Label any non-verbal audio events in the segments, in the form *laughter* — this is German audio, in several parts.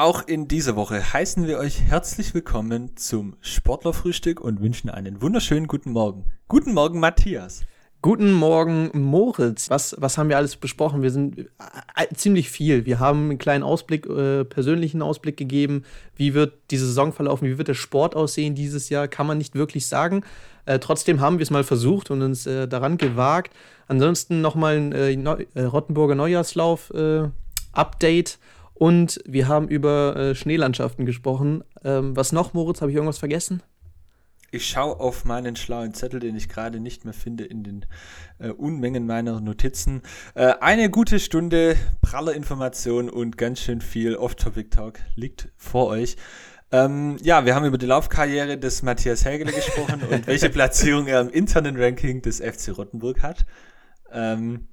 auch in dieser Woche heißen wir euch herzlich willkommen zum Sportlerfrühstück und wünschen einen wunderschönen guten Morgen. Guten Morgen, Matthias. Guten Morgen, Moritz. Was, was haben wir alles besprochen? Wir sind äh, ziemlich viel. Wir haben einen kleinen Ausblick, äh, persönlichen Ausblick gegeben. Wie wird die Saison verlaufen? Wie wird der Sport aussehen dieses Jahr? Kann man nicht wirklich sagen. Äh, trotzdem haben wir es mal versucht und uns äh, daran gewagt. Ansonsten nochmal ein äh, äh, Rottenburger Neujahrslauf-Update. Und wir haben über Schneelandschaften gesprochen. Ähm, was noch, Moritz? Habe ich irgendwas vergessen? Ich schaue auf meinen schlauen Zettel, den ich gerade nicht mehr finde in den äh, Unmengen meiner Notizen. Äh, eine gute Stunde praller Information und ganz schön viel Off-Topic-Talk liegt vor euch. Ähm, ja, wir haben über die Laufkarriere des Matthias Hägele gesprochen und welche *laughs* Platzierung er im internen Ranking des FC Rottenburg hat. Ähm,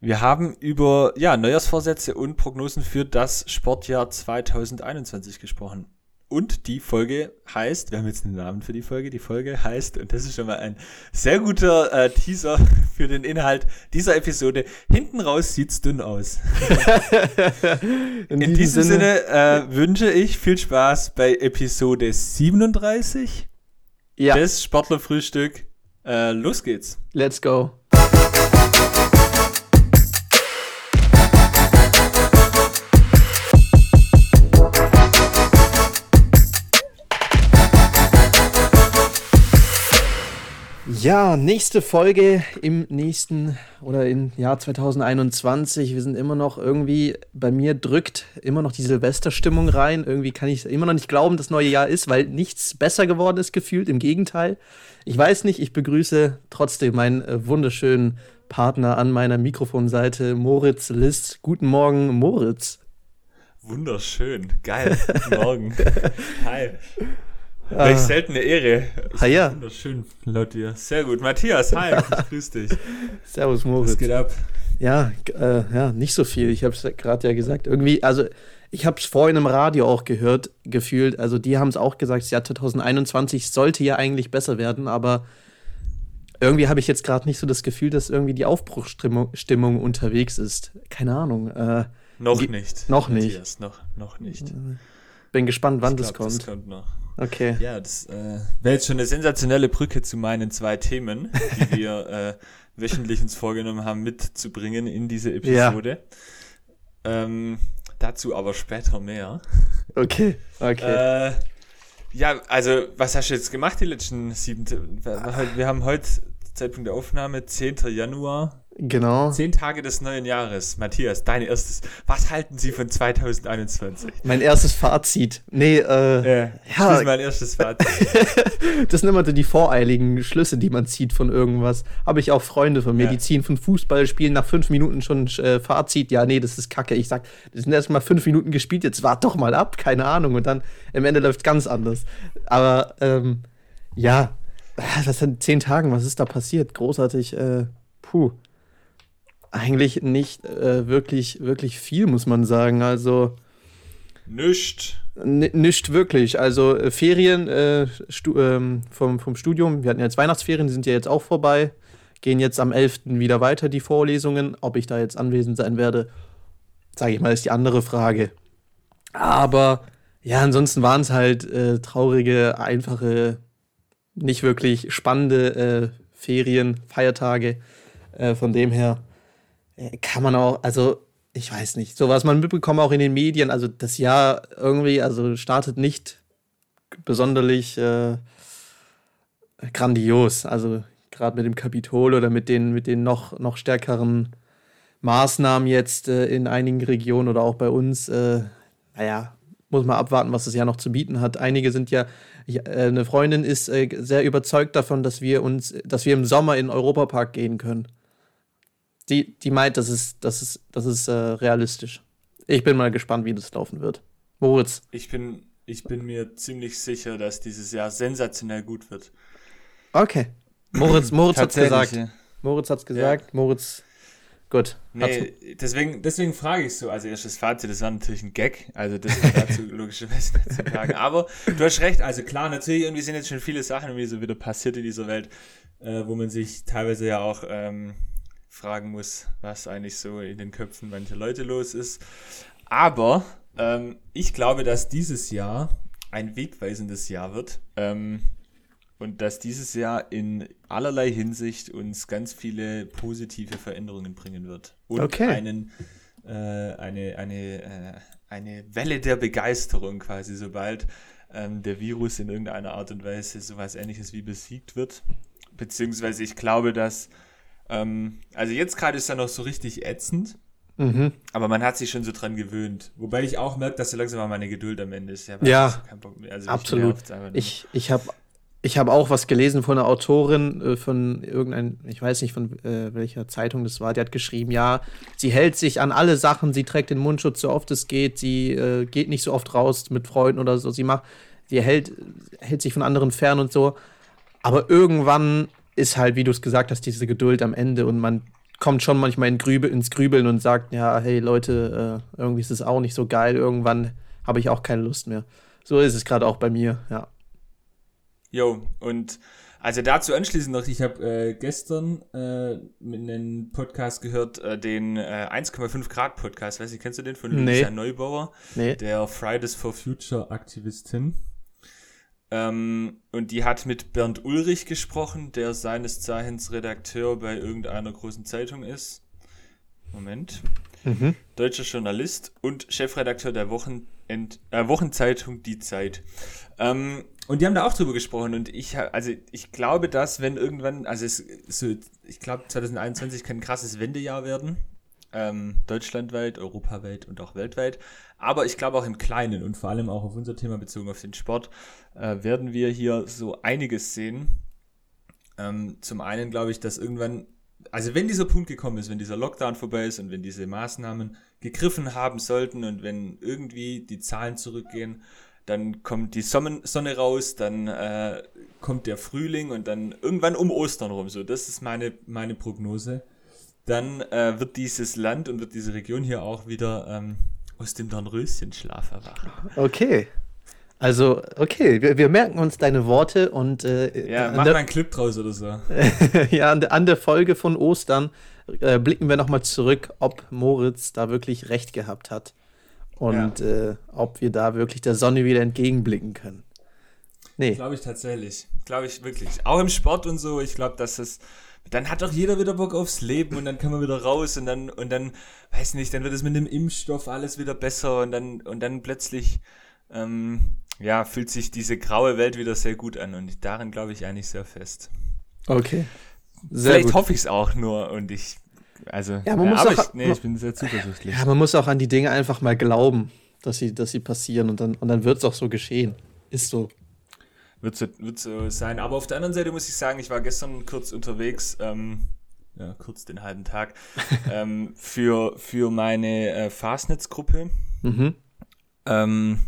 wir haben über ja, Neujahrsvorsätze und Prognosen für das Sportjahr 2021 gesprochen. Und die Folge heißt, wir haben jetzt einen Namen für die Folge, die Folge heißt, und das ist schon mal ein sehr guter äh, Teaser *laughs* für den Inhalt dieser Episode, hinten raus sieht's dünn aus. *laughs* In, In diesem Sinne, Sinne äh, wünsche ich viel Spaß bei Episode 37 ja. des Sportlerfrühstück. Äh, los geht's. Let's go. Ja, nächste Folge im nächsten oder im Jahr 2021. Wir sind immer noch irgendwie, bei mir drückt immer noch die Silvesterstimmung rein. Irgendwie kann ich immer noch nicht glauben, dass neue Jahr ist, weil nichts besser geworden ist gefühlt. Im Gegenteil. Ich weiß nicht, ich begrüße trotzdem meinen äh, wunderschönen Partner an meiner Mikrofonseite, Moritz List. Guten Morgen, Moritz. Wunderschön, geil. Guten Morgen. *laughs* Hi. Welch ah. seltene Ehre. Ah, ja. Wunderschön laut dir. Sehr gut. Matthias, hi, *laughs* grüß dich. Servus, Moritz. Was geht ab? Ja, äh, ja, nicht so viel. Ich habe es gerade ja gesagt. Irgendwie, also ich habe es vorhin im Radio auch gehört, gefühlt. Also die haben es auch gesagt, das Jahr 2021 sollte ja eigentlich besser werden, aber irgendwie habe ich jetzt gerade nicht so das Gefühl, dass irgendwie die Aufbruchstimmung Stimmung unterwegs ist. Keine Ahnung. Äh, noch nicht. Noch Matthias, nicht. Noch, noch nicht. Bin gespannt, wann glaub, das kommt. Das kommt noch. Okay. Ja, das äh, wäre jetzt schon eine sensationelle Brücke zu meinen zwei Themen, die *laughs* wir äh, wöchentlich uns vorgenommen haben, mitzubringen in diese Episode. Ja. Ähm, dazu aber später mehr. Okay, okay. Äh, ja, also, was hast du jetzt gemacht die letzten sieben? Wir haben heute, Zeitpunkt der Aufnahme, 10. Januar. Genau. Zehn Tage des neuen Jahres. Matthias, dein erstes. Was halten Sie von 2021? Mein erstes Fazit. Nee, äh. Ja, ja. Das ist mein erstes Fazit. *laughs* das sind immer die voreiligen Schlüsse, die man zieht von irgendwas. Habe ich auch Freunde von mir, ja. die ziehen von Fußballspielen nach fünf Minuten schon äh, Fazit. Ja, nee, das ist kacke. Ich sag, das sind erst mal fünf Minuten gespielt, jetzt wart doch mal ab, keine Ahnung. Und dann am Ende läuft ganz anders. Aber, ähm, ja. *laughs* Was sind zehn Tagen? Was ist da passiert? Großartig, äh, puh eigentlich nicht äh, wirklich, wirklich viel, muss man sagen. Also. Nicht. Nicht wirklich. Also äh, Ferien äh, ähm, vom, vom Studium, wir hatten ja jetzt Weihnachtsferien, die sind ja jetzt auch vorbei. Gehen jetzt am 11. wieder weiter, die Vorlesungen. Ob ich da jetzt anwesend sein werde, sage ich mal, ist die andere Frage. Aber ja, ansonsten waren es halt äh, traurige, einfache, nicht wirklich spannende äh, Ferien, Feiertage. Äh, von dem her kann man auch, also ich weiß nicht, so was man mitbekommt auch in den Medien, also das Jahr irgendwie, also startet nicht besonderlich äh, grandios, also gerade mit dem Kapitol oder mit den, mit den noch, noch stärkeren Maßnahmen jetzt äh, in einigen Regionen oder auch bei uns, äh, naja, muss man abwarten, was das Jahr noch zu bieten hat. Einige sind ja, ich, äh, eine Freundin ist äh, sehr überzeugt davon, dass wir uns, dass wir im Sommer in den Europapark gehen können die, die meint, das ist, das ist, das ist äh, realistisch. Ich bin mal gespannt, wie das laufen wird. Moritz. Ich bin, ich bin mir ziemlich sicher, dass dieses Jahr sensationell gut wird. Okay. Moritz, Moritz hat's gesagt. Moritz hat's gesagt. Ja. Moritz. Gut. Nee, deswegen, deswegen frage ich so, also erstes Fazit, das war natürlich ein Gag, also das ist dazu *laughs* logischerweise nicht zu sagen. Aber du hast recht, also klar, natürlich irgendwie sind jetzt schon viele Sachen irgendwie so wieder passiert in dieser Welt, äh, wo man sich teilweise ja auch ähm, fragen muss, was eigentlich so in den Köpfen mancher Leute los ist. Aber Ähm, ich glaube, dass dieses Jahr ein wegweisendes Jahr wird. Ähm, und dass dieses Jahr in allerlei Hinsicht uns ganz viele positive Veränderungen bringen wird. Und Okay. einen, äh, eine, eine, äh, eine Welle der Begeisterung quasi, sobald ähm, der Virus in irgendeiner Art und Weise sowas ähnliches wie besiegt wird. Beziehungsweise ich glaube, dass, ähm, also jetzt gerade ist er noch so richtig ätzend, Mhm. aber man hat sich schon so dran gewöhnt. Wobei ich auch merke, dass so langsam mal meine Geduld am Ende ist. Ja, mehr. Also Absolut. Ich, ich habe ich hab auch was gelesen von einer Autorin äh, von irgendein, ich weiß nicht von äh, welcher Zeitung das war, die hat geschrieben, ja, sie hält sich an alle Sachen, sie trägt den Mundschutz so oft es geht, sie äh, geht nicht so oft raus mit Freunden oder so, sie macht, sie hält, hält sich von anderen fern und so. Aber irgendwann ist halt, wie du es gesagt hast, diese Geduld am Ende und man kommt schon manchmal in Grübe, ins Grübeln und sagt, ja, hey Leute, äh, irgendwie ist es auch nicht so geil, irgendwann habe ich auch keine Lust mehr. So ist es gerade auch bei mir, ja. Jo, und also dazu anschließend noch, ich habe äh, gestern äh, einen Podcast gehört, äh, den äh, 1,5 Grad Podcast, weiß ich, kennst du den von Nee. Lucia Neubauer, Nee. der Fridays for Future Aktivistin. Ähm, und die hat mit Bernd Ulrich gesprochen, der seines Zeichens Redakteur bei irgendeiner großen Zeitung ist. Moment. Mhm. deutscher Journalist und Chefredakteur der Wochenend, äh, Wochenzeitung Die Zeit. Ähm, und die haben da auch drüber gesprochen und ich, also ich glaube, dass wenn irgendwann, also es, so, ich glaube 2021 kann ein krasses Wendejahr werden, ähm, deutschlandweit, europaweit und auch weltweit. Aber ich glaube auch im Kleinen und vor allem auch auf unser Thema bezogen auf den Sport äh, werden wir hier so einiges sehen. Ähm, zum einen glaube ich, dass irgendwann, also wenn dieser Punkt gekommen ist, wenn dieser Lockdown vorbei ist und wenn diese Maßnahmen gegriffen haben sollten und wenn irgendwie die Zahlen zurückgehen, dann kommt die Sonne raus, dann äh, kommt der Frühling und dann irgendwann um Ostern rum. So, das ist meine, meine Prognose. Dann äh, wird dieses Land und wird diese Region hier auch wieder ähm, aus dem Dornröschenschlaf erwachen. Okay. Also, okay, wir, wir merken uns deine Worte und äh, Ja, mach der, mal einen Clip draus oder so. *laughs* ja, an, der, an der Folge von Ostern äh, blicken wir nochmal zurück, ob Moritz da wirklich recht gehabt hat und äh, ob wir da wirklich der Sonne wieder entgegenblicken können. Nee, Glaube ich tatsächlich. Glaube ich wirklich. Auch im Sport und so, ich glaube, dass es. Dann hat doch jeder wieder Bock aufs Leben und dann kann man wieder raus und dann, und dann, weiß nicht, dann wird es mit dem Impfstoff alles wieder besser und dann, und dann plötzlich, ähm, ja, fühlt sich diese graue Welt wieder sehr gut an und darin glaube ich eigentlich sehr fest. okay. Sehr Vielleicht gut. hoffe ich es auch nur und ich, also, Ja, man muss aber auch- ich, nee, ich bin sehr zuversichtlich. Ja, man muss auch an die Dinge einfach mal glauben, dass sie, dass sie passieren und dann, und dann wird es auch so geschehen. Ist so. Wird so, wird so sein. Aber auf der anderen Seite muss ich sagen, ich war gestern kurz unterwegs, ähm, ja, kurz den halben Tag, *laughs* ähm, für, für meine äh, Fastnetz-Gruppe. Mhm. Ähm,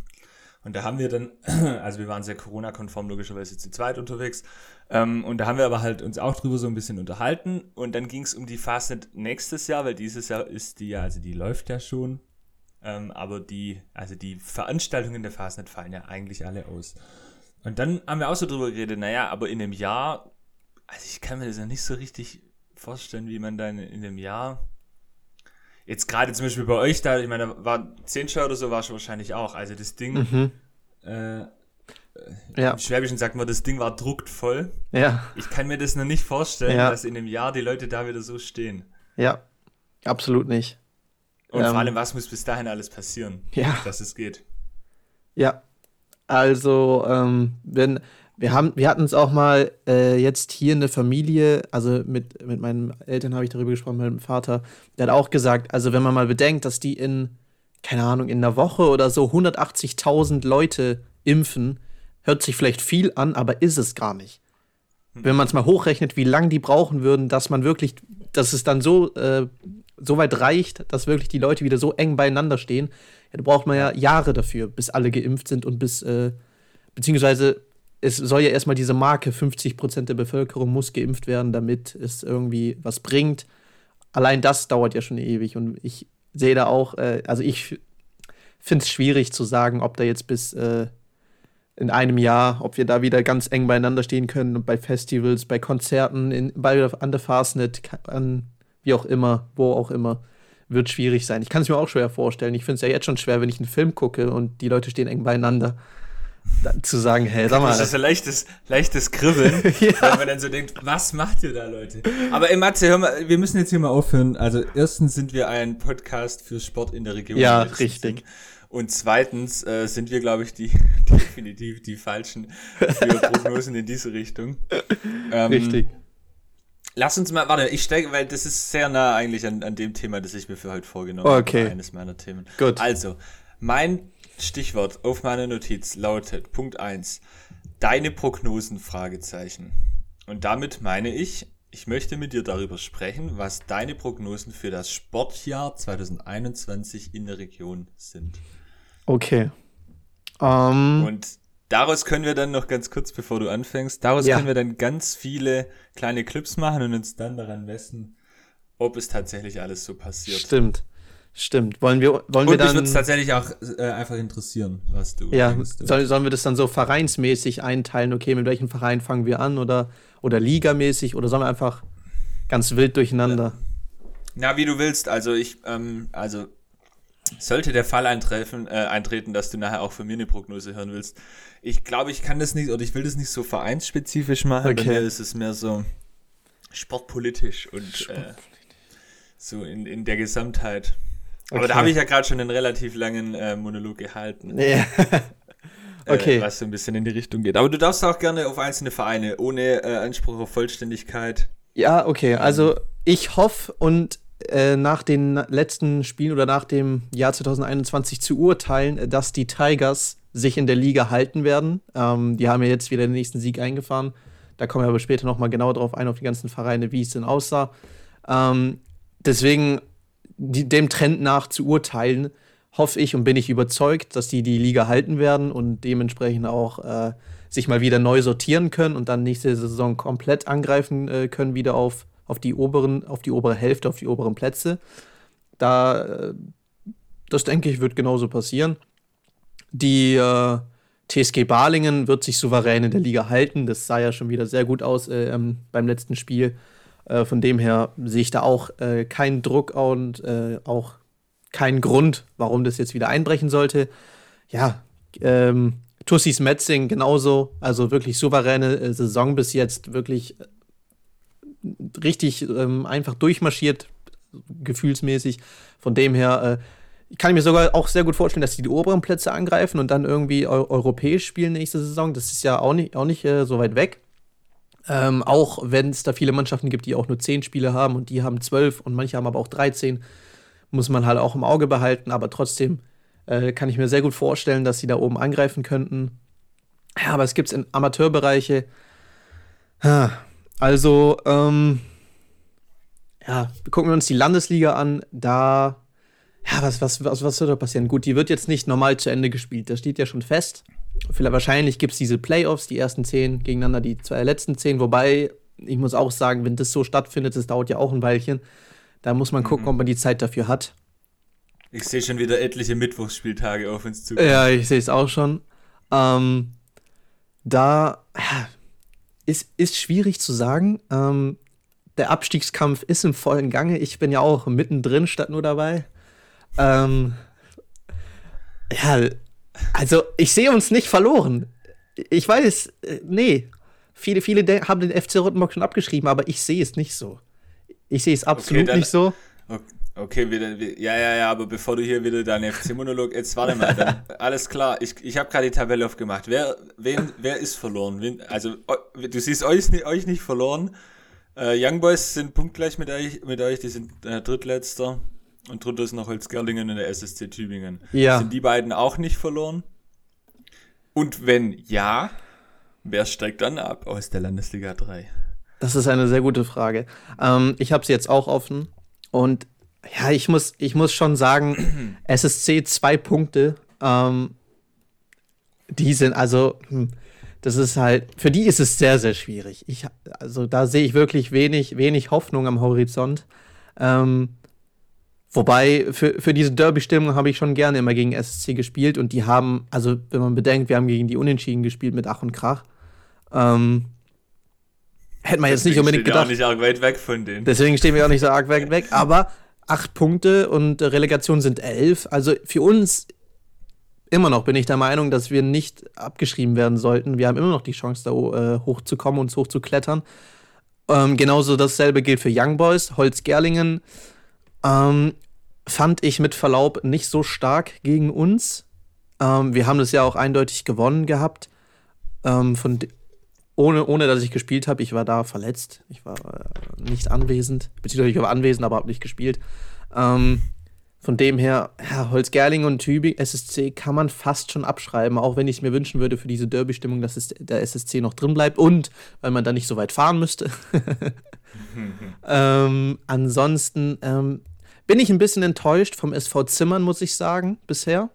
und da haben wir dann, *clears throat* also wir waren sehr Corona-konform logischerweise zu zweit unterwegs. Ähm, und da haben wir aber halt uns auch drüber so ein bisschen unterhalten. Und dann ging es um die Fastnet nächstes Jahr, weil dieses Jahr ist die ja, also die läuft ja schon. Ähm, aber die, also die Veranstaltungen der Fastnet fallen ja eigentlich alle aus. Und dann haben wir auch so drüber geredet, naja, aber in einem Jahr, also ich kann mir das ja nicht so richtig vorstellen, wie man dann in einem Jahr, jetzt gerade zum Beispiel bei euch da, ich meine, da war 10 Show oder so, war schon wahrscheinlich auch, also das Ding, Mhm. äh, Ja, im Schwäbischen sagt man, das Ding war druckt voll. ja, Ich kann mir das noch nicht vorstellen, Ja. dass in einem Jahr die Leute da wieder so stehen. ja. Absolut nicht. Und Ähm. vor allem, was muss bis dahin alles passieren, Ja. dass es geht. Ja, also ähm, wenn wir haben, wir hatten es auch mal äh, jetzt hier in der Familie, also mit, mit meinen Eltern habe ich darüber gesprochen, mit meinem Vater, der hat auch gesagt, also wenn man mal bedenkt, dass die in, keine Ahnung, in einer Woche oder so 180.000 Leute impfen, hört sich vielleicht viel an, aber ist es gar nicht. Wenn man es mal hochrechnet, wie lange die brauchen würden, dass man wirklich, dass es dann so, äh, so weit reicht, dass wirklich die Leute wieder so eng beieinander stehen, ja, da braucht man ja Jahre dafür, bis alle geimpft sind und bis, äh, beziehungsweise es soll ja erstmal diese Marke, 50% der Bevölkerung muss geimpft werden, damit es irgendwie was bringt. Allein das dauert ja schon ewig und ich sehe da auch, äh, also ich finde es schwierig zu sagen, ob da jetzt bis äh, in einem Jahr, ob wir da wieder ganz eng beieinander stehen können und bei Festivals, bei Konzerten, in, bei, an der Fastnet, an wie auch immer, wo auch immer. wird schwierig sein. Ich kann es mir auch schwer vorstellen. Ich finde es ja jetzt schon schwer, wenn ich einen Film gucke und die Leute stehen eng beieinander. Dann zu sagen, hey, sag mal. Das ist ein leichtes, leichtes Kribbeln, *laughs* ja. weil man dann so denkt, was macht ihr da, Leute? Aber ey, Matze, hör mal, wir müssen jetzt hier mal aufhören. Also erstens sind wir ein Podcast für Sport in der Region. Ja, richtig. Sind. Und zweitens äh, sind wir, glaube ich, die *laughs* definitiv die falschen für *laughs* Prognosen in diese Richtung. Ähm, richtig. Lass uns mal, warte, ich stecke, weil das ist sehr nah eigentlich an, an dem Thema, das ich mir für heute vorgenommen habe. Okay. Eines meiner Themen. Gut. Also, mein Stichwort auf meiner Notiz lautet Punkt 1. Deine Prognosen? Fragezeichen. Und damit meine ich, ich möchte mit dir darüber sprechen, was deine Prognosen für das Sportjahr 2021 in der Region sind. Okay. Um, ähm, Und daraus können wir dann noch ganz kurz, bevor du anfängst, daraus ja. können wir dann ganz viele kleine Clips machen und uns dann daran messen, ob es tatsächlich alles so passiert. Stimmt. Stimmt. Wollen wir, wollen und wir dann. Mich würde es tatsächlich auch äh, einfach interessieren, was du. Ja, soll, sollen wir das dann so vereinsmäßig einteilen? Okay, mit welchem Verein fangen wir an? Oder, oder ligamäßig? Oder sollen wir einfach ganz wild durcheinander? Na, wie du willst. Also, ich, ähm, also, sollte der Fall eintreffen, äh, eintreten, dass du nachher auch von mir eine Prognose hören willst. Ich glaube, ich kann das nicht, oder ich will das nicht so vereinsspezifisch machen. Okay. Bei mir ist es mehr so sportpolitisch und äh, sportpolitisch. Äh, so in, in der Gesamtheit. Aber okay. da habe ich ja gerade schon einen relativ langen äh, Monolog gehalten. Ja. *laughs* okay. Äh, was so ein bisschen in die Richtung geht. Aber du darfst auch gerne auf einzelne Vereine, ohne äh, Anspruch auf Vollständigkeit. Ja, okay. Also ich hoffe und äh, nach den letzten Spielen oder nach dem Jahr 2021 zu urteilen, dass die Tigers sich in der Liga halten werden. Ähm, die haben ja jetzt wieder den nächsten Sieg eingefahren. Da kommen wir aber später nochmal genau drauf ein, auf die ganzen Vereine, wie es denn aussah. Ähm, deswegen die, dem Trend nach zu urteilen, hoffe ich und bin ich überzeugt, dass die die Liga halten werden und dementsprechend auch äh, sich mal wieder neu sortieren können und dann nächste Saison komplett angreifen äh, können, wieder auf, auf, die oberen, auf die obere Hälfte, auf die oberen Plätze. Da, äh, das denke ich, wird genauso passieren. Die äh, TSG Balingen wird sich souverän in der Liga halten. Das sah ja schon wieder sehr gut aus äh, ähm, beim letzten Spiel. Äh, von dem her sehe ich da auch äh, keinen Druck und äh, auch keinen Grund, warum das jetzt wieder einbrechen sollte. Ja, ähm, Tussis Metzing genauso, also wirklich souveräne Saison bis jetzt, wirklich richtig ähm, einfach durchmarschiert, gefühlsmäßig. Von dem her äh, kann ich mir sogar auch sehr gut vorstellen, dass sie die oberen Plätze angreifen und dann irgendwie eu europäisch spielen nächste Saison. Das ist ja auch nicht, auch nicht äh, so weit weg. Ähm, auch wenn es da viele Mannschaften gibt, die auch nur zehn Spiele haben und die haben zwölf und manche haben aber auch 13, muss man halt auch im Auge behalten. Aber trotzdem äh, kann ich mir sehr gut vorstellen, dass sie da oben angreifen könnten. Ja, aber es gibt es in Amateurbereiche. Also, ähm, ja, gucken wir uns die Landesliga an. Da, ja, was, was, was, was wird da passieren? Gut, die wird jetzt nicht normal zu Ende gespielt. Das steht ja schon fest. Vielleicht, wahrscheinlich gibt es diese Playoffs, die ersten zehn gegeneinander, die zwei letzten zehn. Wobei, ich muss auch sagen, wenn das so stattfindet, das dauert ja auch ein Weilchen. Da muss man gucken, mhm. ob man die Zeit dafür hat. Ich sehe schon wieder etliche Mittwochsspieltage auf uns zu. Ja, ich sehe es auch schon. Ähm, da ist, ist schwierig zu sagen. Ähm, der Abstiegskampf ist im vollen Gange. Ich bin ja auch mittendrin statt nur dabei. Ähm, ja, also, ich sehe uns nicht verloren. Ich weiß, äh, nee. Viele, viele haben den FC Rottenburg schon abgeschrieben, aber ich sehe es nicht so. Ich sehe es absolut okay, dann, nicht so. Okay, wieder, ja, ja, ja, aber bevor du hier wieder deinen FC-Monolog, jetzt warte mal, dann, alles klar, ich, ich habe gerade die Tabelle aufgemacht. Wer, wen, wer ist verloren? Wen, also, du siehst euch, euch nicht verloren. Äh, Young Boys sind punktgleich mit euch, mit euch die sind äh, drittletzter. Und drunter ist noch Holzgerlingen und der SSC Tübingen. Ja. Sind die beiden auch nicht verloren? Und wenn ja, wer steigt dann ab aus der Landesliga 3? Das ist eine sehr gute Frage. Ähm, ich habe sie jetzt auch offen. Und ja, ich muss, ich muss schon sagen, *clears throat* SSC zwei Punkte. Ähm, die sind also, hm, das ist halt, für die ist es sehr, sehr schwierig. Ich, also da sehe ich wirklich wenig, wenig Hoffnung am Horizont. Ähm, Wobei, für, für diese Derby-Stimmung habe ich schon gerne immer gegen SSC gespielt und die haben, also wenn man bedenkt, wir haben gegen die Unentschieden gespielt mit Ach und Krach. Ähm, hätte man jetzt nicht unbedingt gedacht. Deswegen stehen wir auch nicht arg weit weg von denen. Deswegen stehen wir auch nicht so arg weit weg, aber acht Punkte und Relegation sind elf. Also für uns immer noch bin ich der Meinung, dass wir nicht abgeschrieben werden sollten. Wir haben immer noch die Chance, da äh, hochzukommen und hochzuklettern. Ähm, genauso dasselbe gilt für Young Boys. Holz-Gerlingen ähm, fand ich mit Verlaub nicht so stark gegen uns. Ähm, wir haben das ja auch eindeutig gewonnen gehabt. Ähm, von ohne, ohne dass ich gespielt habe. Ich war da verletzt. Ich war äh, nicht anwesend. Beziehungsweise ich war anwesend, aber habe nicht gespielt. Ähm, von dem her, ja, Holzgerling und Tübingen, SSC kann man fast schon abschreiben, auch wenn ich es mir wünschen würde für diese Derby-Stimmung, dass es der SSC noch drin bleibt und weil man da nicht so weit fahren müsste. *laughs* ähm, ansonsten ähm, bin ich ein bisschen enttäuscht vom SV Zimmern, muss ich sagen, bisher.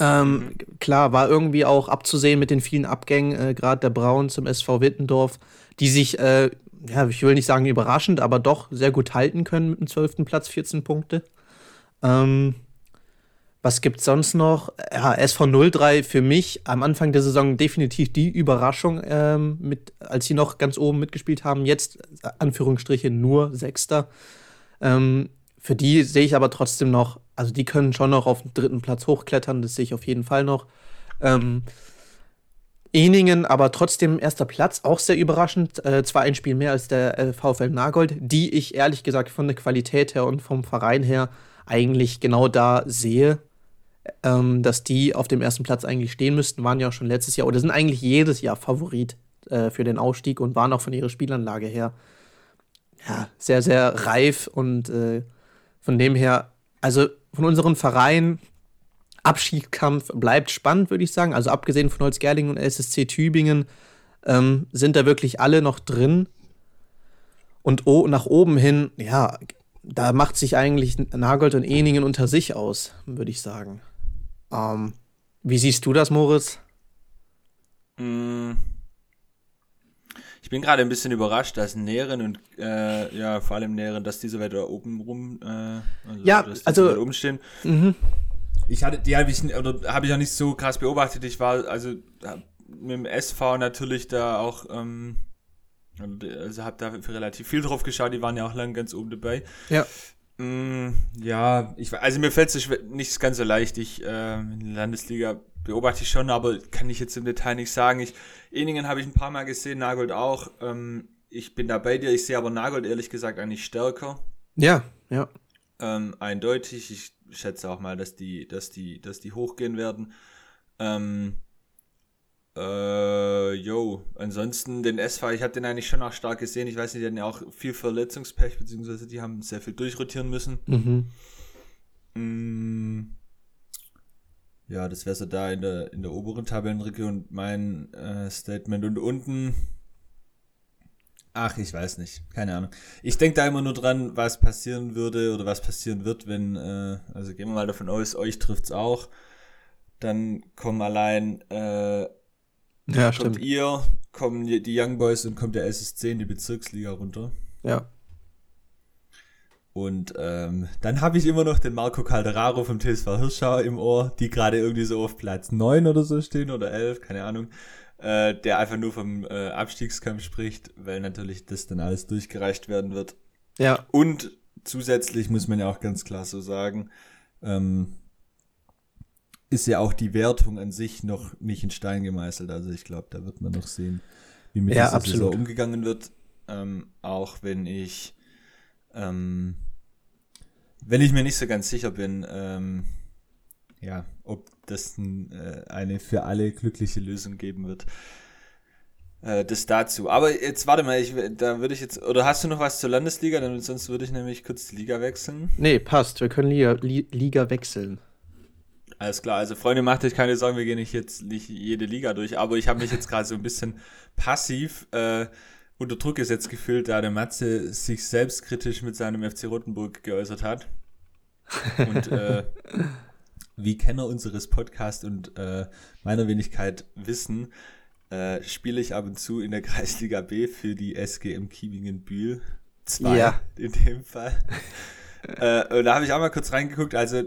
Ähm, mhm. Klar, war irgendwie auch abzusehen mit den vielen Abgängen, äh, gerade der Braun zum SV Wittendorf, die sich, äh, ja, ich will nicht sagen überraschend, aber doch sehr gut halten können mit dem 12. Platz, 14 Punkte. Ähm, was gibt's sonst noch? Ja, SV 03 für mich am Anfang der Saison definitiv die Überraschung, ähm, mit, als sie noch ganz oben mitgespielt haben. Jetzt, Anführungsstriche, nur Sechster. Ähm, für die sehe ich aber trotzdem noch, also die können schon noch auf den dritten Platz hochklettern, das sehe ich auf jeden Fall noch. Ähm, Eningen, aber trotzdem erster Platz, auch sehr überraschend. Äh, zwar ein Spiel mehr als der äh, VfL Nagold, die ich ehrlich gesagt von der Qualität her und vom Verein her eigentlich genau da sehe, ähm, dass die auf dem ersten Platz eigentlich stehen müssten, waren ja auch schon letztes Jahr oder sind eigentlich jedes Jahr Favorit äh, für den Ausstieg und waren auch von ihrer Spielanlage her ja, sehr, sehr reif und äh, von dem her, also von unseren Vereinen, Abschiedskampf bleibt spannend, würde ich sagen. Also abgesehen von Holzgerlingen und SSC Tübingen ähm, sind da wirklich alle noch drin. Und nach oben hin, ja, da macht sich eigentlich Nagold und Eningen unter sich aus, würde ich sagen. Ähm, wie siehst du das, Moritz? Mm. Ich bin gerade ein bisschen überrascht, dass Nähren und äh, ja, vor allem Nähren, dass diese weiter oben rum äh, also, ja, also umstehen. Mhm. Ich hatte, die habe ich, oder habe ich auch nicht so krass beobachtet. Ich war also mit dem SV natürlich da auch ähm, also habe da relativ viel drauf geschaut, die waren ja auch lang ganz oben dabei. Ja. Mm, ja, ich, also mir fällt es nicht ganz so leicht. Ich, äh, in der Landesliga beobachte ich schon, aber kann ich jetzt im Detail nicht sagen. Ich, Eningen habe ich ein paar Mal gesehen, Nagold auch. Ähm, ich bin da bei dir, ich sehe aber Nagold ehrlich gesagt eigentlich stärker. Ja, ja. Ähm, eindeutig. Ich schätze auch mal, dass die, dass die, dass die hochgehen werden. Ähm, äh, jo, ansonsten den SV, ich habe den eigentlich schon auch stark gesehen. Ich weiß nicht, die hatten ja auch viel Verletzungspech, beziehungsweise die haben sehr viel durchrotieren müssen. Mhm. Mm, ja, das wäre so da in der, in der oberen Tabellenregion mein äh, Statement. Und unten, ach, ich weiß nicht, keine Ahnung. Ich denke da immer nur dran, was passieren würde oder was passieren wird, wenn, äh, also gehen wir mal davon aus, euch trifft's auch. Dann kommen allein äh, ja, kommt stimmt. ihr, kommen die Young Boys und kommt der SSC in die Bezirksliga runter. Ja. Und ähm, dann habe ich immer noch den Marco Calderaro vom TSV Hirschau im Ohr, die gerade irgendwie so auf Platz 9 oder so stehen oder 11, keine Ahnung, äh, der einfach nur vom äh, Abstiegskampf spricht, weil natürlich das dann alles durchgereicht werden wird. Ja. Und zusätzlich muss man ja auch ganz klar so sagen, ähm, ist ja auch die Wertung an sich noch nicht in Stein gemeißelt. Also ich glaube, da wird man noch sehen, wie mit ja, dieser absolut. Saison umgegangen wird. Ähm, auch wenn ich, ähm, wenn ich mir nicht so ganz sicher bin, ähm, ja, ob das äh, eine für alle glückliche Lösung geben wird. Äh, das dazu. Aber jetzt warte mal, ich, da würde ich jetzt, oder hast du noch was zur Landesliga? Dann, sonst würde ich nämlich kurz die Liga wechseln. Nee, passt. Wir können Liga, Liga wechseln. Alles klar, also Freunde, macht euch keine Sorgen, wir gehen nicht jetzt nicht jede Liga durch, aber ich habe mich jetzt gerade so ein bisschen passiv äh, unter Druck gesetzt gefühlt, da der Matze sich selbstkritisch mit seinem FC Rotenburg geäußert hat. Und äh, *laughs* wie Kenner unseres Podcasts und äh, meiner Wenigkeit wissen, äh, spiele ich ab und zu in der Kreisliga B für die SGM Kiebingen Bühl 2 ja. in dem Fall. *laughs* äh, und da habe ich auch mal kurz reingeguckt, also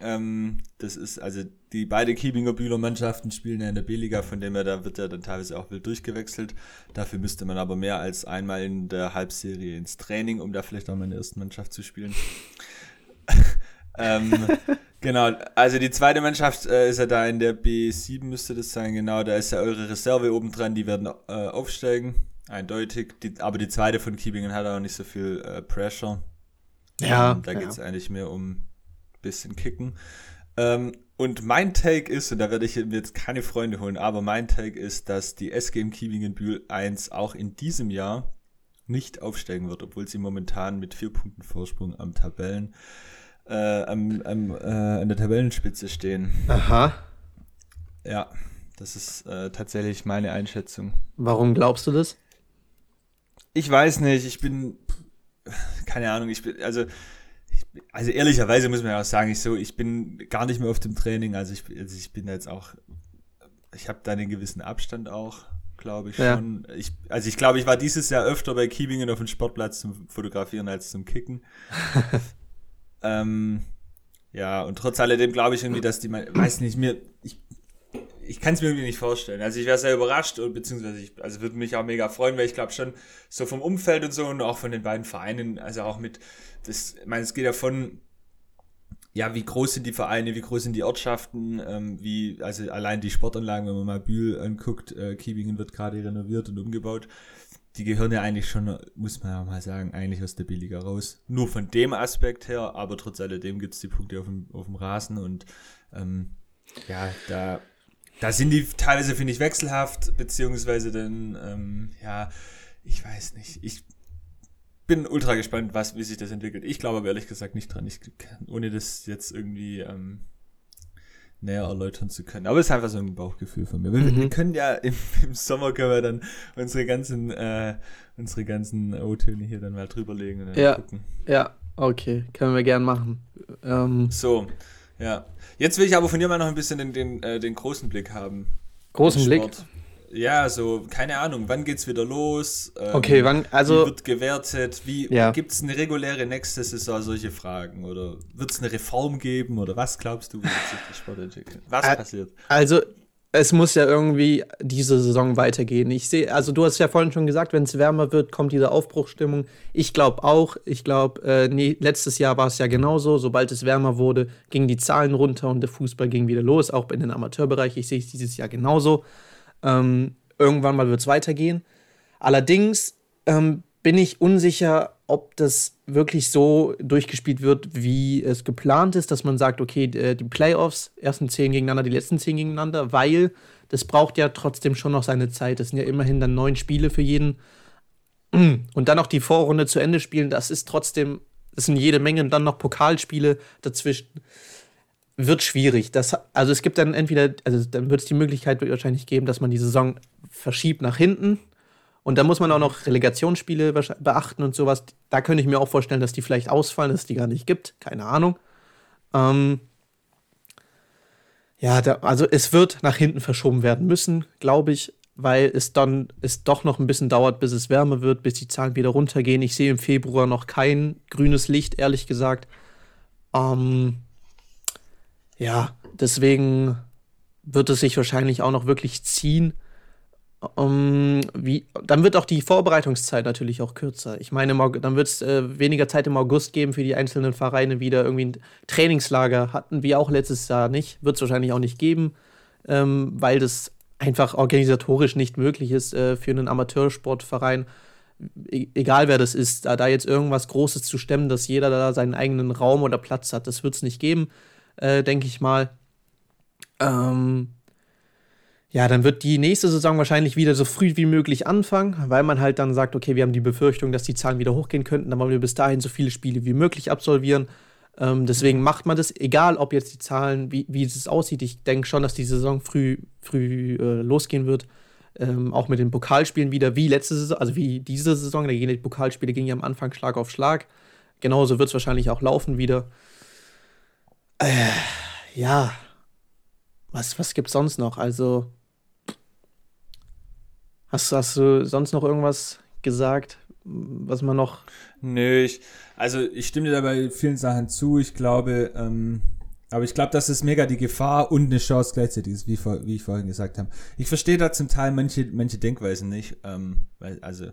Ähm, das ist, also die beide Kiebinger Bühler Mannschaften spielen ja in der B-Liga, von dem her da wird ja dann teilweise auch wild durchgewechselt. Dafür müsste man aber mehr als einmal in der Halbserie ins Training, um da vielleicht auch mal in der ersten Mannschaft zu spielen. *laughs* ähm, genau, also die zweite Mannschaft äh, ist ja da in der B7 müsste das sein, genau, da ist ja eure Reserve oben dran, die werden äh, aufsteigen, eindeutig. Die, aber die zweite von Kiebingen hat auch nicht so viel äh, Pressure. Ja. Ähm, da ja. geht es eigentlich mehr um bisschen kicken. Ähm, und mein Take ist, und da werde ich mir jetzt keine Freunde holen, aber mein Take ist, dass die SG im Kiebingen-Bühl 1 auch in diesem Jahr nicht aufsteigen wird, obwohl sie momentan mit vier Punkten Vorsprung am Tabellen, äh, am, am, äh, an der Tabellenspitze stehen. Aha. Ja, das ist äh, tatsächlich meine Einschätzung. Warum glaubst du das? Ich weiß nicht, ich bin, keine Ahnung, ich bin, also also ehrlicherweise muss man ja auch sagen, ich so, ich bin gar nicht mehr auf dem Training, also ich, also ich bin jetzt auch, ich habe da einen gewissen Abstand auch, glaube ich Ja. schon. Ich, also ich glaube, ich war dieses Jahr öfter bei Kiebingen auf dem Sportplatz zum Fotografieren als zum Kicken. *laughs* ähm, ja, und trotz alledem glaube ich irgendwie, dass die, mein, weiß nicht, mir, ich, ich kann es mir irgendwie nicht vorstellen. Also ich wäre sehr überrascht und beziehungsweise ich, also würde mich auch mega freuen, weil ich glaube schon so vom Umfeld und so und auch von den beiden Vereinen, also auch mit, das, ich meine, es geht ja von, ja, wie groß sind die Vereine, wie groß sind die Ortschaften, ähm, wie, also allein die Sportanlagen, wenn man mal Bühl anguckt, äh, Kiebingen wird gerade renoviert und umgebaut, die gehören ja eigentlich schon, muss man ja mal sagen, eigentlich aus der Billiga raus. Nur von dem Aspekt her, aber trotz alledem gibt es die Punkte auf dem, auf dem Rasen und ähm, ja, da, da sind die teilweise, finde ich, wechselhaft, beziehungsweise dann, ähm, ja, ich weiß nicht, ich bin ultra gespannt, was, wie sich das entwickelt. Ich glaube aber ehrlich gesagt nicht dran, ich ohne das jetzt irgendwie ähm, näher erläutern zu können. Aber es ist einfach so ein Bauchgefühl von mir. Wir, Mhm. wir können ja im, im Sommer können wir dann unsere ganzen, äh, unsere ganzen O-Töne hier dann mal drüberlegen und dann Ja. gucken. Ja, okay, können wir gern machen. Ähm, So, ja. Jetzt will ich aber von dir mal noch ein bisschen den, den, äh, den großen Blick haben. großen Blick. Ja, so, keine Ahnung, wann geht's wieder los? Ähm, Okay, wann, wie also, wird gewertet? Wie Ja. gibt es eine reguläre nächste Saison? Solche Fragen. Oder wird es eine Reform geben? Oder was glaubst du, wie wird sich der Sport entwickeln? Was Ä- passiert? also, es muss ja irgendwie diese Saison weitergehen. Ich sehe, also du hast ja vorhin schon gesagt, wenn es wärmer wird, kommt diese Aufbruchstimmung. Ich glaube auch. Ich glaube, äh, nee, letztes Jahr war es ja genauso. Sobald es wärmer wurde, gingen die Zahlen runter und der Fußball ging wieder los, auch in den Amateurbereich. Ich sehe es dieses Jahr genauso. Ähm, irgendwann mal wird es weitergehen. Allerdings ähm, bin ich unsicher, ob das wirklich so durchgespielt wird, wie es geplant ist, dass man sagt, okay, äh, die Playoffs, ersten zehn gegeneinander, die letzten zehn gegeneinander, weil das braucht ja trotzdem schon noch seine Zeit. Das sind ja immerhin dann neun Spiele für jeden. Und dann noch die Vorrunde zu Ende spielen, das ist trotzdem, das sind jede Menge und dann noch Pokalspiele dazwischen. Wird schwierig. Das, also es gibt dann entweder, also dann wird es die Möglichkeit wahrscheinlich geben, dass man die Saison verschiebt nach hinten. Und dann muss man auch noch Relegationsspiele beachten und sowas. Da könnte ich mir auch vorstellen, dass die vielleicht ausfallen, dass es die gar nicht gibt. Keine Ahnung. Ähm ja, da, also es wird nach hinten verschoben werden müssen, glaube ich, weil es dann es doch noch ein bisschen dauert, bis es wärmer wird, bis die Zahlen wieder runtergehen. Ich sehe im Februar noch kein grünes Licht, ehrlich gesagt. Ähm ja, deswegen wird es sich wahrscheinlich auch noch wirklich ziehen. Ähm, wie, dann wird auch die Vorbereitungszeit natürlich auch kürzer. Ich meine, dann wird es äh, weniger Zeit im August geben für die einzelnen Vereine wieder. Irgendwie ein Trainingslager hatten wir auch letztes Jahr nicht. Wird es wahrscheinlich auch nicht geben, ähm, weil das einfach organisatorisch nicht möglich ist äh, für einen Amateursportverein, e egal wer das ist, da, da jetzt irgendwas Großes zu stemmen, dass jeder da seinen eigenen Raum oder Platz hat. Das wird es nicht geben, äh, denke ich mal. Ähm, ja, dann wird die nächste Saison wahrscheinlich wieder so früh wie möglich anfangen, weil man halt dann sagt, okay, wir haben die Befürchtung, dass die Zahlen wieder hochgehen könnten, dann wollen wir bis dahin so viele Spiele wie möglich absolvieren. Ähm, deswegen macht man das, egal ob jetzt die Zahlen, wie, wie es aussieht. Ich denke schon, dass die Saison früh, früh äh, losgehen wird. Ähm, auch mit den Pokalspielen wieder, wie letzte Saison, also wie diese Saison. Da gehen die Pokalspiele gingen ja am Anfang Schlag auf Schlag. Genauso wird es wahrscheinlich auch laufen wieder. Äh, ja. Was, was gibt's sonst noch? Also. Hast, hast du sonst noch irgendwas gesagt, was man noch. Nö, ich, also ich stimme dir dabei vielen Sachen zu. Ich glaube, ähm, Aber ich glaube, das ist mega die Gefahr und eine Chance gleichzeitig ist, wie, vor, wie ich vorhin gesagt habe. Ich verstehe da zum Teil manche, manche Denkweisen nicht. Ähm, weil, also,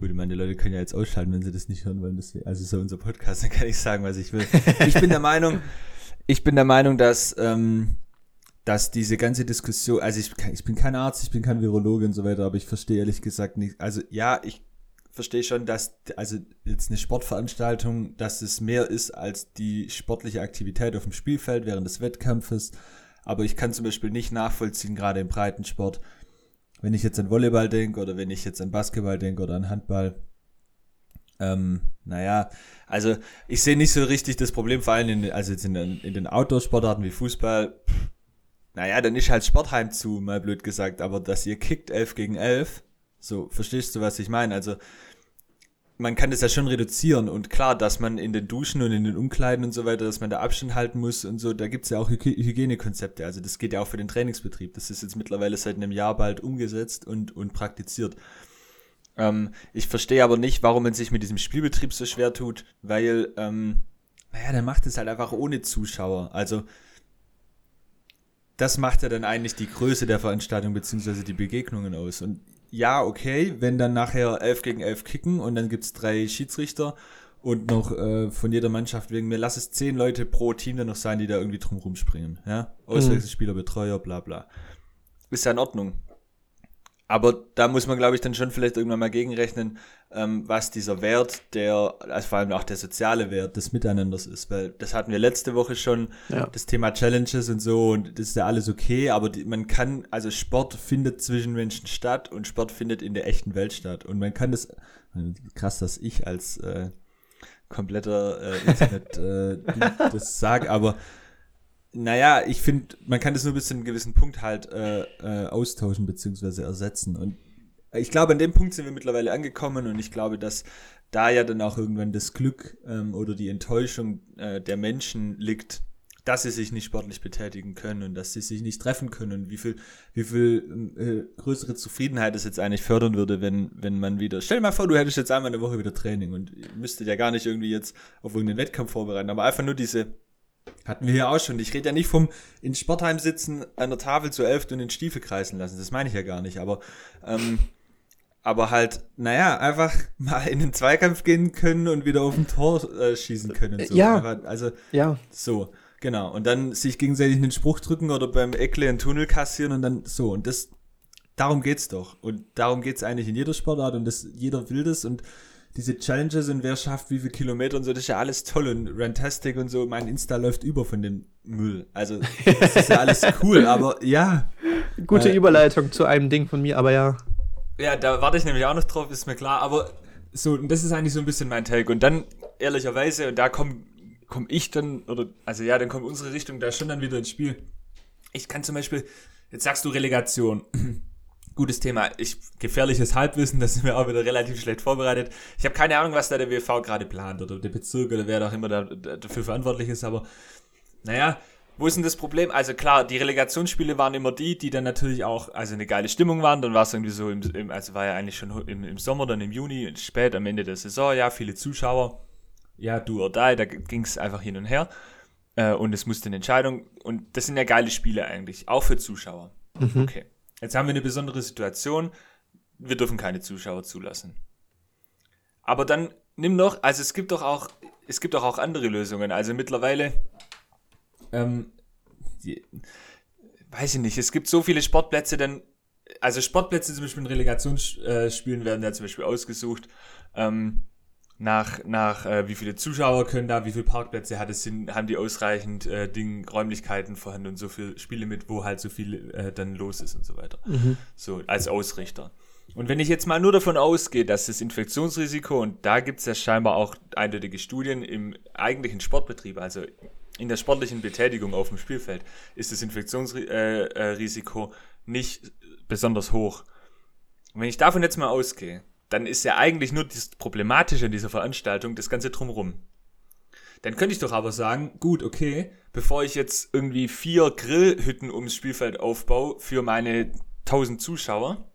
gut, meine Leute können ja jetzt ausschalten, wenn sie das nicht hören wollen. Deswegen, also so unser Podcast, *laughs* dann kann ich sagen, was ich will. Ich bin der Meinung, ich bin der Meinung, dass, ähm, dass diese ganze Diskussion, also ich, ich bin kein Arzt, ich bin kein Virologe und so weiter, aber ich verstehe ehrlich gesagt nicht. Also ja, ich verstehe schon, dass also jetzt eine Sportveranstaltung, dass es mehr ist als die sportliche Aktivität auf dem Spielfeld während des Wettkampfes. Aber ich kann zum Beispiel nicht nachvollziehen, gerade im Breitensport, wenn ich jetzt an Volleyball denke oder wenn ich jetzt an Basketball denke oder an Handball. Ähm, naja, also ich sehe nicht so richtig das Problem, vor allem in, also jetzt in, in den Outdoor-Sportarten wie Fußball. naja, dann ist halt Sportheim zu, mal blöd gesagt, aber dass ihr kickt 11 gegen 11, so, verstehst du, was ich meine? Also, man kann das ja schon reduzieren und klar, dass man in den Duschen und in den Umkleiden und so weiter, dass man da Abstand halten muss und so, da gibt's ja auch Hygienekonzepte. Also das geht ja auch für den Trainingsbetrieb. Das ist jetzt mittlerweile seit einem Jahr bald umgesetzt und, und praktiziert. Ähm, ich verstehe aber nicht, warum man sich mit diesem Spielbetrieb so schwer tut, weil, ähm, naja, der macht es halt einfach ohne Zuschauer. Also das macht ja dann eigentlich die Größe der Veranstaltung beziehungsweise die Begegnungen aus. Und ja, okay, wenn dann nachher 11 gegen 11 kicken und dann gibt es drei Schiedsrichter und noch äh, von jeder Mannschaft wegen mir, lass es zehn Leute pro Team dann noch sein, die da irgendwie drum rumspringen. Ja? Auswechselspieler, Betreuer, bla bla. Ist ja in Ordnung. Aber da muss man, glaube ich, dann schon vielleicht irgendwann mal gegenrechnen, ähm, was dieser Wert, der, also vor allem auch der soziale Wert des Miteinanders ist. Weil das hatten wir letzte Woche schon, ja. das Thema Challenges und so, und das ist ja alles okay, aber die, man kann, also Sport findet zwischen Menschen statt und Sport findet in der echten Welt statt. Und man kann das, krass, dass ich als äh, kompletter äh, Internet äh, *laughs* das sage, aber naja, ich finde, man kann das nur bis zu einem gewissen Punkt halt äh, äh, austauschen bzw. ersetzen. Und ich glaube, an dem Punkt sind wir mittlerweile angekommen und ich glaube, dass da ja dann auch irgendwann das Glück ähm, oder die Enttäuschung äh, der Menschen liegt, dass sie sich nicht sportlich betätigen können und dass sie sich nicht treffen können und wie viel, wie viel äh, größere Zufriedenheit es jetzt eigentlich fördern würde, wenn, wenn man wieder, stell dir mal vor, du hättest jetzt einmal eine Woche wieder Training und müsstet ja gar nicht irgendwie jetzt auf irgendeinen Wettkampf vorbereiten, aber einfach nur diese, hatten wir hier auch schon. Ich rede ja nicht vom in Sportheim sitzen, an der Tafel zu elf und den Stiefel kreisen lassen. Das meine ich ja gar nicht. Aber, ähm, aber halt, naja, einfach *laughs* mal in den Zweikampf gehen können und wieder auf ein Tor äh, schießen können. So. Ja. Einfach, also, ja. So, genau. Und dann sich gegenseitig einen Spruch drücken oder beim Eckle einen Tunnel kassieren und dann so. Und das, darum geht's doch. Und darum geht's eigentlich in jeder Sportart und das, jeder will das und diese Challenges und wer schafft wie viele Kilometer und so, das ist ja alles toll und Rantastic und so, mein Insta läuft über von dem Müll. Also, das ist ja alles *laughs* cool, aber ja. Gute äh, Überleitung zu einem Ding von mir, aber ja. Ja, da warte ich nämlich auch noch drauf, ist mir klar, aber so, und das ist eigentlich so ein bisschen mein Take. Und dann, ehrlicherweise, und da komme komm ich dann, oder, also ja, dann kommt unsere Richtung da schon dann wieder ins Spiel. Ich kann zum Beispiel, jetzt sagst du Relegation gutes Thema. Ich, gefährliches Halbwissen, da sind wir auch wieder relativ schlecht vorbereitet. Ich habe keine Ahnung, was da der WV gerade plant oder der Bezirk oder wer auch immer da, dafür verantwortlich ist, aber naja, wo ist denn das Problem? Also klar, die Relegationsspiele waren immer die, die dann natürlich auch, also eine geile Stimmung waren. Dann war es irgendwie so, im, im, also war ja eigentlich schon im, im Sommer, dann im Juni, spät am Ende der Saison, ja, viele Zuschauer. Ja, du oder die, da ging es einfach hin und her. Äh, und es musste eine Entscheidung. Und das sind ja geile Spiele eigentlich, auch für Zuschauer. Mhm. Okay. Jetzt haben wir eine besondere Situation. Wir dürfen keine Zuschauer zulassen. Aber dann nimm noch, also es gibt doch auch, es gibt doch auch andere Lösungen. Also mittlerweile, ähm, die, weiß ich nicht, es gibt so viele Sportplätze, dann, also Sportplätze zum Beispiel in Relegationsspielen werden ja zum Beispiel ausgesucht. Ähm, nach, nach äh, wie viele Zuschauer können da, wie viele Parkplätze hat es, sind, haben die ausreichend äh, Ding, Räumlichkeiten vorhanden und so viele Spiele mit, wo halt so viel äh, dann los ist und so weiter. Mhm. So, als Ausrichter. Und wenn ich jetzt mal nur davon ausgehe, dass das Infektionsrisiko, und da gibt es ja scheinbar auch eindeutige Studien im eigentlichen Sportbetrieb, also in der sportlichen Betätigung auf dem Spielfeld, ist das Infektionsrisiko äh, äh, nicht besonders hoch. Und wenn ich davon jetzt mal ausgehe, dann ist ja eigentlich nur das Problematische in dieser Veranstaltung das Ganze drumherum. Dann könnte ich doch aber sagen, gut, okay, bevor ich jetzt irgendwie vier Grillhütten ums Spielfeld aufbaue für meine 1000 Zuschauer,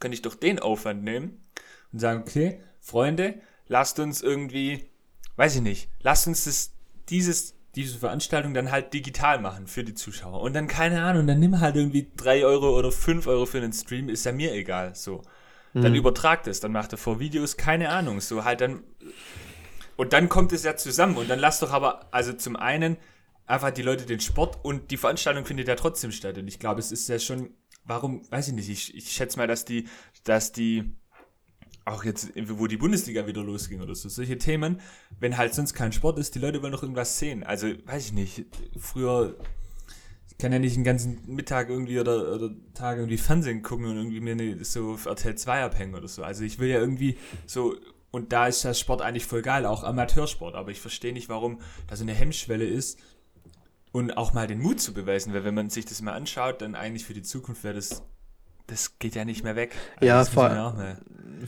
könnte ich doch den Aufwand nehmen und sagen, okay, Freunde, lasst uns irgendwie, weiß ich nicht, lasst uns das, dieses diese Veranstaltung dann halt digital machen für die Zuschauer. Und dann, keine Ahnung, dann nimm halt irgendwie 3 Euro oder 5 Euro für einen Stream, ist ja mir egal, so. Dann mhm. übertragt es, dann macht er vor Videos, keine Ahnung, so halt dann. Und dann kommt es ja zusammen und dann lass doch aber, also zum einen einfach die Leute den Sport und die Veranstaltung findet ja trotzdem statt. Und ich glaube, es ist ja schon, warum, weiß ich nicht, ich, ich schätze mal, dass die, dass die, auch jetzt, wo die Bundesliga wieder losging oder so, solche Themen, wenn halt sonst kein Sport ist, die Leute wollen noch irgendwas sehen. Also, weiß ich nicht, früher, ich kann ja nicht den ganzen Mittag irgendwie oder, oder Tag irgendwie Fernsehen gucken und irgendwie mir eine, so auf RTL 2 abhängen oder so. Also ich will ja irgendwie so, und da ist das Sport eigentlich voll geil, auch Amateursport, aber ich verstehe nicht, warum da so eine Hemmschwelle ist und auch mal den Mut zu beweisen, weil wenn man sich das mal anschaut, dann eigentlich für die Zukunft wäre das das geht ja nicht mehr weg. Also ja, vor,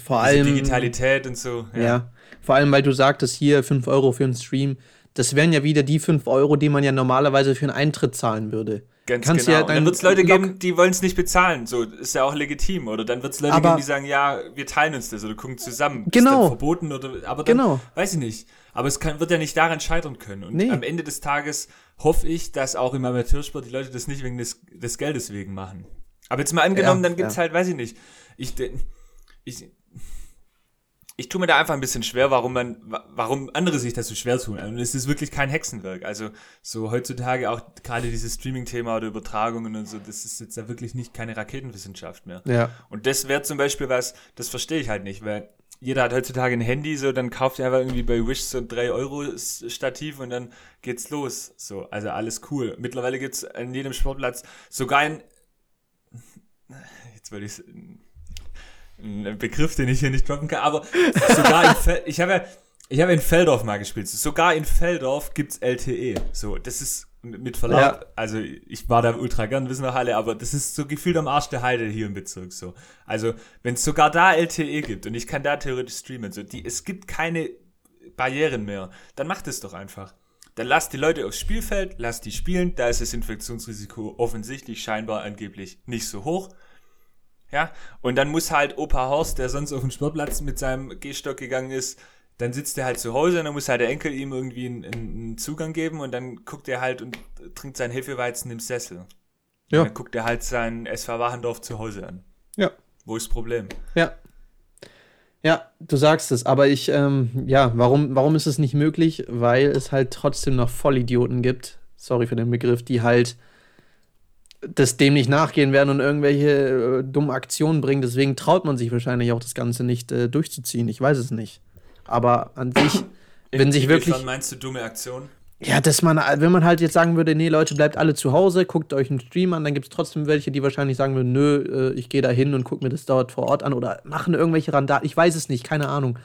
vor allem. Digitalität und so. Ja. ja. vor allem, weil du sagtest, hier 5 Euro für einen Stream. Das wären ja wieder die 5 Euro, die man ja normalerweise für einen Eintritt zahlen würde. Ganz Kannst genau. Ja dann wird es Leute geben, die wollen es nicht bezahlen. So ist ja auch legitim. Oder dann wird es Leute aber geben, die sagen, ja, wir teilen uns das oder gucken zusammen. Genau. Ist verboten oder aber dann, genau. weiß ich nicht. Aber es kann, wird ja nicht daran scheitern können. Und nee. am Ende des Tages hoffe ich, dass auch im Amateursport die Leute das nicht wegen des, des Geldes wegen machen. Aber jetzt mal angenommen, ja, dann gibt's ja. halt, weiß ich nicht, ich, ich, ich tue mir da einfach ein bisschen schwer, warum man, warum andere sich das so schwer tun. Und es ist wirklich kein Hexenwerk. Also so heutzutage auch gerade dieses Streaming-Thema oder Übertragungen und so, das ist jetzt ja wirklich nicht keine Raketenwissenschaft mehr. Ja. Und das wäre zum Beispiel was, das verstehe ich halt nicht, weil jeder hat heutzutage ein Handy, so dann kauft er einfach irgendwie bei Wish so ein 3-Euro-Stativ und dann geht's los. So, also alles cool. Mittlerweile gibt's an jedem Sportplatz sogar ein *laughs* jetzt würde ich ein Begriff, den ich hier nicht droppen kann, aber sogar in Fel ich habe ja, ich habe in Feldorf mal gespielt. Sogar in Feldorf gibt's LTE. So, das ist mit Verlaub, ja. also ich war da ultra gern, wissen noch alle, aber das ist so gefühlt am Arsch der Heide hier im Bezirk so. Also, wenn es sogar da LTE gibt und ich kann da theoretisch streamen, so, die, es gibt keine Barrieren mehr, dann macht es doch einfach. Dann lasst die Leute aufs Spielfeld, lasst die spielen, da ist das Infektionsrisiko offensichtlich scheinbar angeblich nicht so hoch. Ja, und dann muss halt Opa Horst, der sonst auf dem Sportplatz mit seinem Gehstock gegangen ist, dann sitzt er halt zu Hause und dann muss halt der Enkel ihm irgendwie einen, einen Zugang geben und dann guckt er halt und trinkt seinen Hefeweizen im Sessel. Ja. Und dann guckt er halt sein SV Wachendorf zu Hause an. Ja. Wo ist das Problem? Ja. Ja, du sagst es, aber ich, ähm, ja, warum, warum ist es nicht möglich? Weil es halt trotzdem noch Vollidioten gibt, sorry für den Begriff, die halt das dem nicht nachgehen werden und irgendwelche äh, dummen Aktionen bringen. Deswegen traut man sich wahrscheinlich auch das Ganze nicht äh, durchzuziehen. Ich weiß es nicht. Aber an sich, wenn sich wirklich. meinst du dumme Aktionen? Ja, dass man, wenn man halt jetzt sagen würde, nee, Leute, bleibt alle zu Hause, guckt euch einen Stream an, dann gibt es trotzdem welche, die wahrscheinlich sagen würden, nö, äh, ich gehe da hin und gucke mir das dort vor Ort an oder machen irgendwelche Randale. Ich weiß es nicht, keine Ahnung.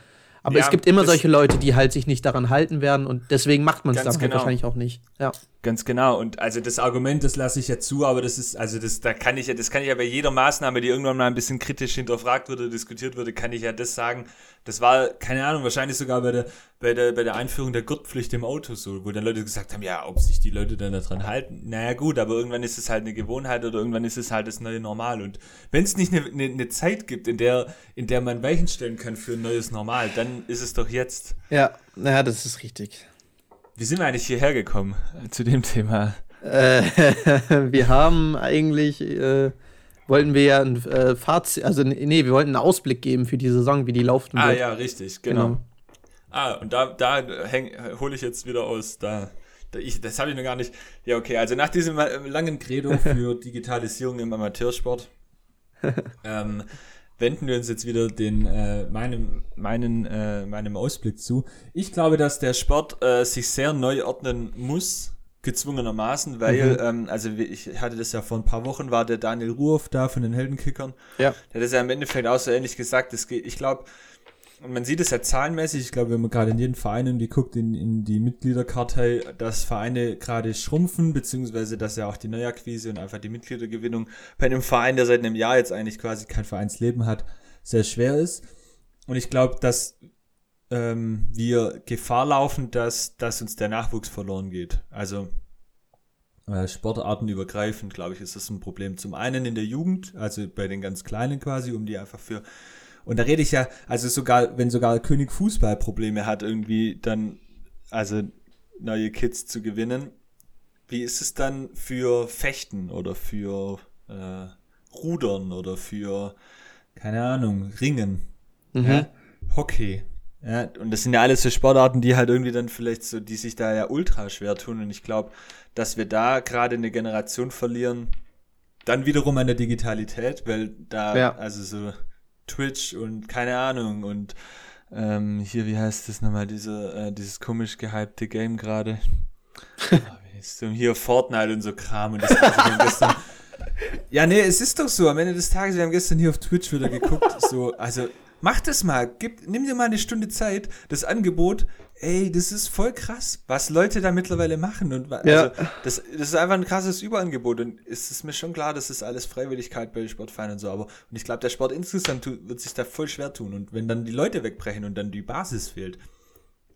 Aber ja, es gibt immer solche Leute, die halt sich nicht daran halten werden und deswegen macht man es dann halt genau. halt wahrscheinlich auch nicht. Ja. Ganz genau. Und also das Argument, das lasse ich ja zu, aber das ist, also das, da kann ich ja, das kann ich ja bei jeder Maßnahme, die irgendwann mal ein bisschen kritisch hinterfragt wurde, diskutiert wurde, kann ich ja das sagen. Das war, keine Ahnung, wahrscheinlich sogar bei der, bei der, bei der Einführung der Gurtpflicht im Auto so, wo dann Leute gesagt haben, ja, ob sich die Leute dann daran halten. Naja, gut, aber irgendwann ist es halt eine Gewohnheit oder irgendwann ist es halt das neue Normal. Und wenn es nicht eine, eine, eine Zeit gibt, in der, in der man Weichen stellen kann für ein neues Normal, dann ist es doch jetzt. Ja, naja, das ist richtig. Wie sind wir eigentlich hierher gekommen äh, zu dem Thema? Äh, *laughs* wir haben eigentlich, äh, wollten wir ja ein äh, Fazit, also nee, wir wollten einen Ausblick geben für die Saison, wie die laufen ah, wird. Ah ja, richtig, genau. genau. Ah, und da, da hole ich jetzt wieder aus, da, da ich, das habe ich noch gar nicht. Ja, okay, also nach diesem langen Credo *laughs* für Digitalisierung im Amateursport *laughs* ähm, wenden wir uns jetzt wieder den, äh, meinem, meinen, äh, meinem Ausblick zu. Ich glaube, dass der Sport äh, sich sehr neu ordnen muss, gezwungenermaßen, weil, mhm. ähm, also ich hatte das ja vor ein paar Wochen, war der Daniel Ruoff da von den Heldenkickern. Ja. Der hat das ja im Endeffekt auch so ähnlich gesagt. Das geht, ich glaube, und man sieht es ja zahlenmäßig, ich glaube, wenn man gerade in jeden Verein irgendwie guckt, in, in die Mitgliederkartei, dass Vereine gerade schrumpfen, beziehungsweise dass ja auch die Neuakquise und einfach die Mitgliedergewinnung bei einem Verein, der seit einem Jahr jetzt eigentlich quasi kein Vereinsleben hat, sehr schwer ist. Und ich glaube, dass ähm, wir Gefahr laufen, dass, dass uns der Nachwuchs verloren geht. Also äh, sportartenübergreifend, glaube ich, ist das ein Problem. Zum einen in der Jugend, also bei den ganz Kleinen quasi, um die einfach für und da rede ich ja, also sogar, wenn sogar König Fußball Probleme hat, irgendwie, dann, also neue Kids zu gewinnen. Wie ist es dann für Fechten oder für äh, Rudern oder für, keine Ahnung, Ringen, Mhm. ja? Hockey? Ja, und das sind ja alles so Sportarten, die halt irgendwie dann vielleicht so, die sich da ja ultra schwer tun. Und ich glaube, dass wir da gerade eine Generation verlieren, dann wiederum an der Digitalität, weil da, Ja. also so Twitch und keine Ahnung und ähm, hier, wie heißt das nochmal, diese, äh, dieses komisch gehypte Game gerade? *laughs* Ah, hier Fortnite und so Kram und das gestern, *laughs* Ja, nee, es ist doch so, am Ende des Tages, wir haben gestern hier auf Twitch wieder geguckt, so, also mach das mal, gib, nimm dir mal eine Stunde Zeit, das Angebot, ey, das ist voll krass, was Leute da mittlerweile machen. Und wa- Ja. also, das, das ist einfach ein krasses Überangebot. Und es ist mir schon klar, das ist alles Freiwilligkeit bei Sportvereinen und so, aber und ich glaube, der Sport insgesamt wird sich da voll schwer tun. Und wenn dann die Leute wegbrechen und dann die Basis fehlt,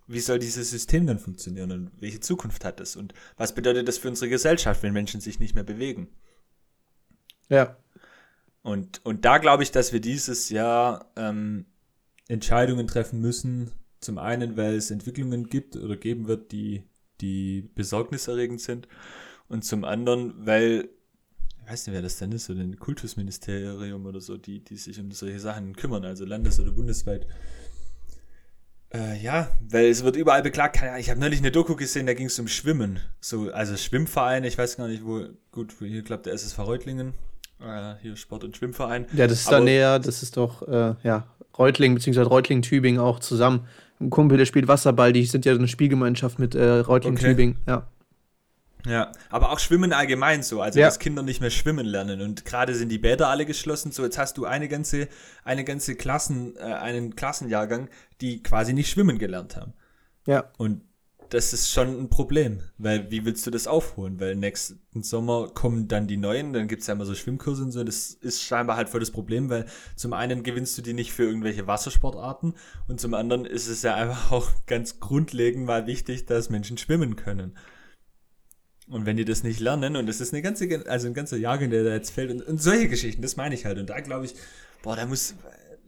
wie soll dieses System dann funktionieren? Und welche Zukunft hat es und was bedeutet das für unsere Gesellschaft, wenn Menschen sich nicht mehr bewegen? Ja. Und, und da glaube ich, dass wir dieses Jahr ähm, Entscheidungen treffen müssen. Zum einen, weil es Entwicklungen gibt oder geben wird, die, die besorgniserregend sind. Und zum anderen, weil, ich weiß nicht, wer das denn ist, so ein Kultusministerium oder so, die, die sich um solche Sachen kümmern, also landes- oder bundesweit. Äh, ja, weil es wird überall beklagt. Ich habe neulich eine Doku gesehen, da ging es um Schwimmen. So, also Schwimmvereine, ich weiß gar nicht, wo, gut, hier klappt der SSV Reutlingen, äh, hier Sport- und Schwimmverein. Ja, das ist da näher, das ist doch, äh, ja, Reutling bzw. Reutling-Tübingen auch zusammen. Ein Kumpel, der spielt Wasserball, die sind ja so eine Spielgemeinschaft mit äh, Reutling-Tübingen, ja. Ja, aber auch Schwimmen allgemein so, also Ja. dass Kinder nicht mehr schwimmen lernen und gerade sind die Bäder alle geschlossen, so jetzt hast du eine ganze eine ganze Klassen äh, einen Klassenjahrgang, die quasi nicht schwimmen gelernt haben. Ja. Und das ist schon ein Problem, weil wie willst du das aufholen? Weil nächsten Sommer kommen dann die neuen, dann gibt's ja immer so Schwimmkurse und so, das ist scheinbar halt voll das Problem, weil zum einen gewinnst du die nicht für irgendwelche Wassersportarten und zum anderen ist es ja einfach *laughs* auch ganz grundlegend mal wichtig, dass Menschen schwimmen können. Und wenn die das nicht lernen, und das ist eine ganze, also ein ganzer Jahrgang, der da jetzt fällt, und, und solche Geschichten, das meine ich halt. Und da glaube ich, boah, da muss,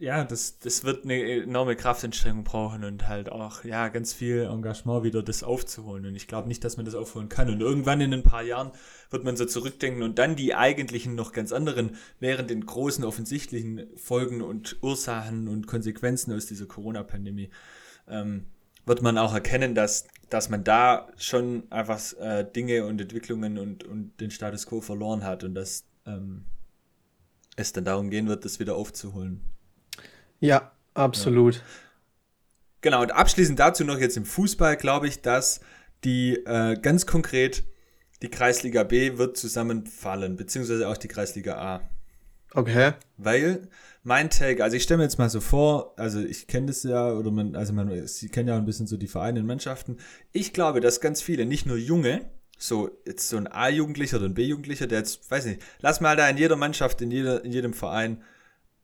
ja, das, das wird eine enorme Kraftanstrengung brauchen und halt auch, ja, ganz viel Engagement wieder, das aufzuholen. Und ich glaube nicht, dass man das aufholen kann. Und irgendwann in ein paar Jahren wird man so zurückdenken und dann die eigentlichen noch ganz anderen, während den großen offensichtlichen Folgen und Ursachen und Konsequenzen aus dieser Corona-Pandemie, ähm, wird man auch erkennen, dass, dass man da schon einfach äh, Dinge und Entwicklungen und, und den Status quo verloren hat und dass ähm, es dann darum gehen wird, das wieder aufzuholen. Ja, absolut. Genau, und abschließend dazu noch jetzt im Fußball glaube ich, dass die äh, ganz konkret die Kreisliga B wird zusammenfallen, beziehungsweise auch die Kreisliga A. Okay. Weil mein Take, also ich stelle mir jetzt mal so vor, also ich kenne das ja, oder man, also man, sie kennen ja ein bisschen so die Vereine und Mannschaften. Ich glaube, dass ganz viele, nicht nur Junge, so jetzt so ein A-Jugendlicher oder ein B-Jugendlicher, der jetzt, weiß nicht, lass mal da in jeder Mannschaft, in, jeder, in jedem Verein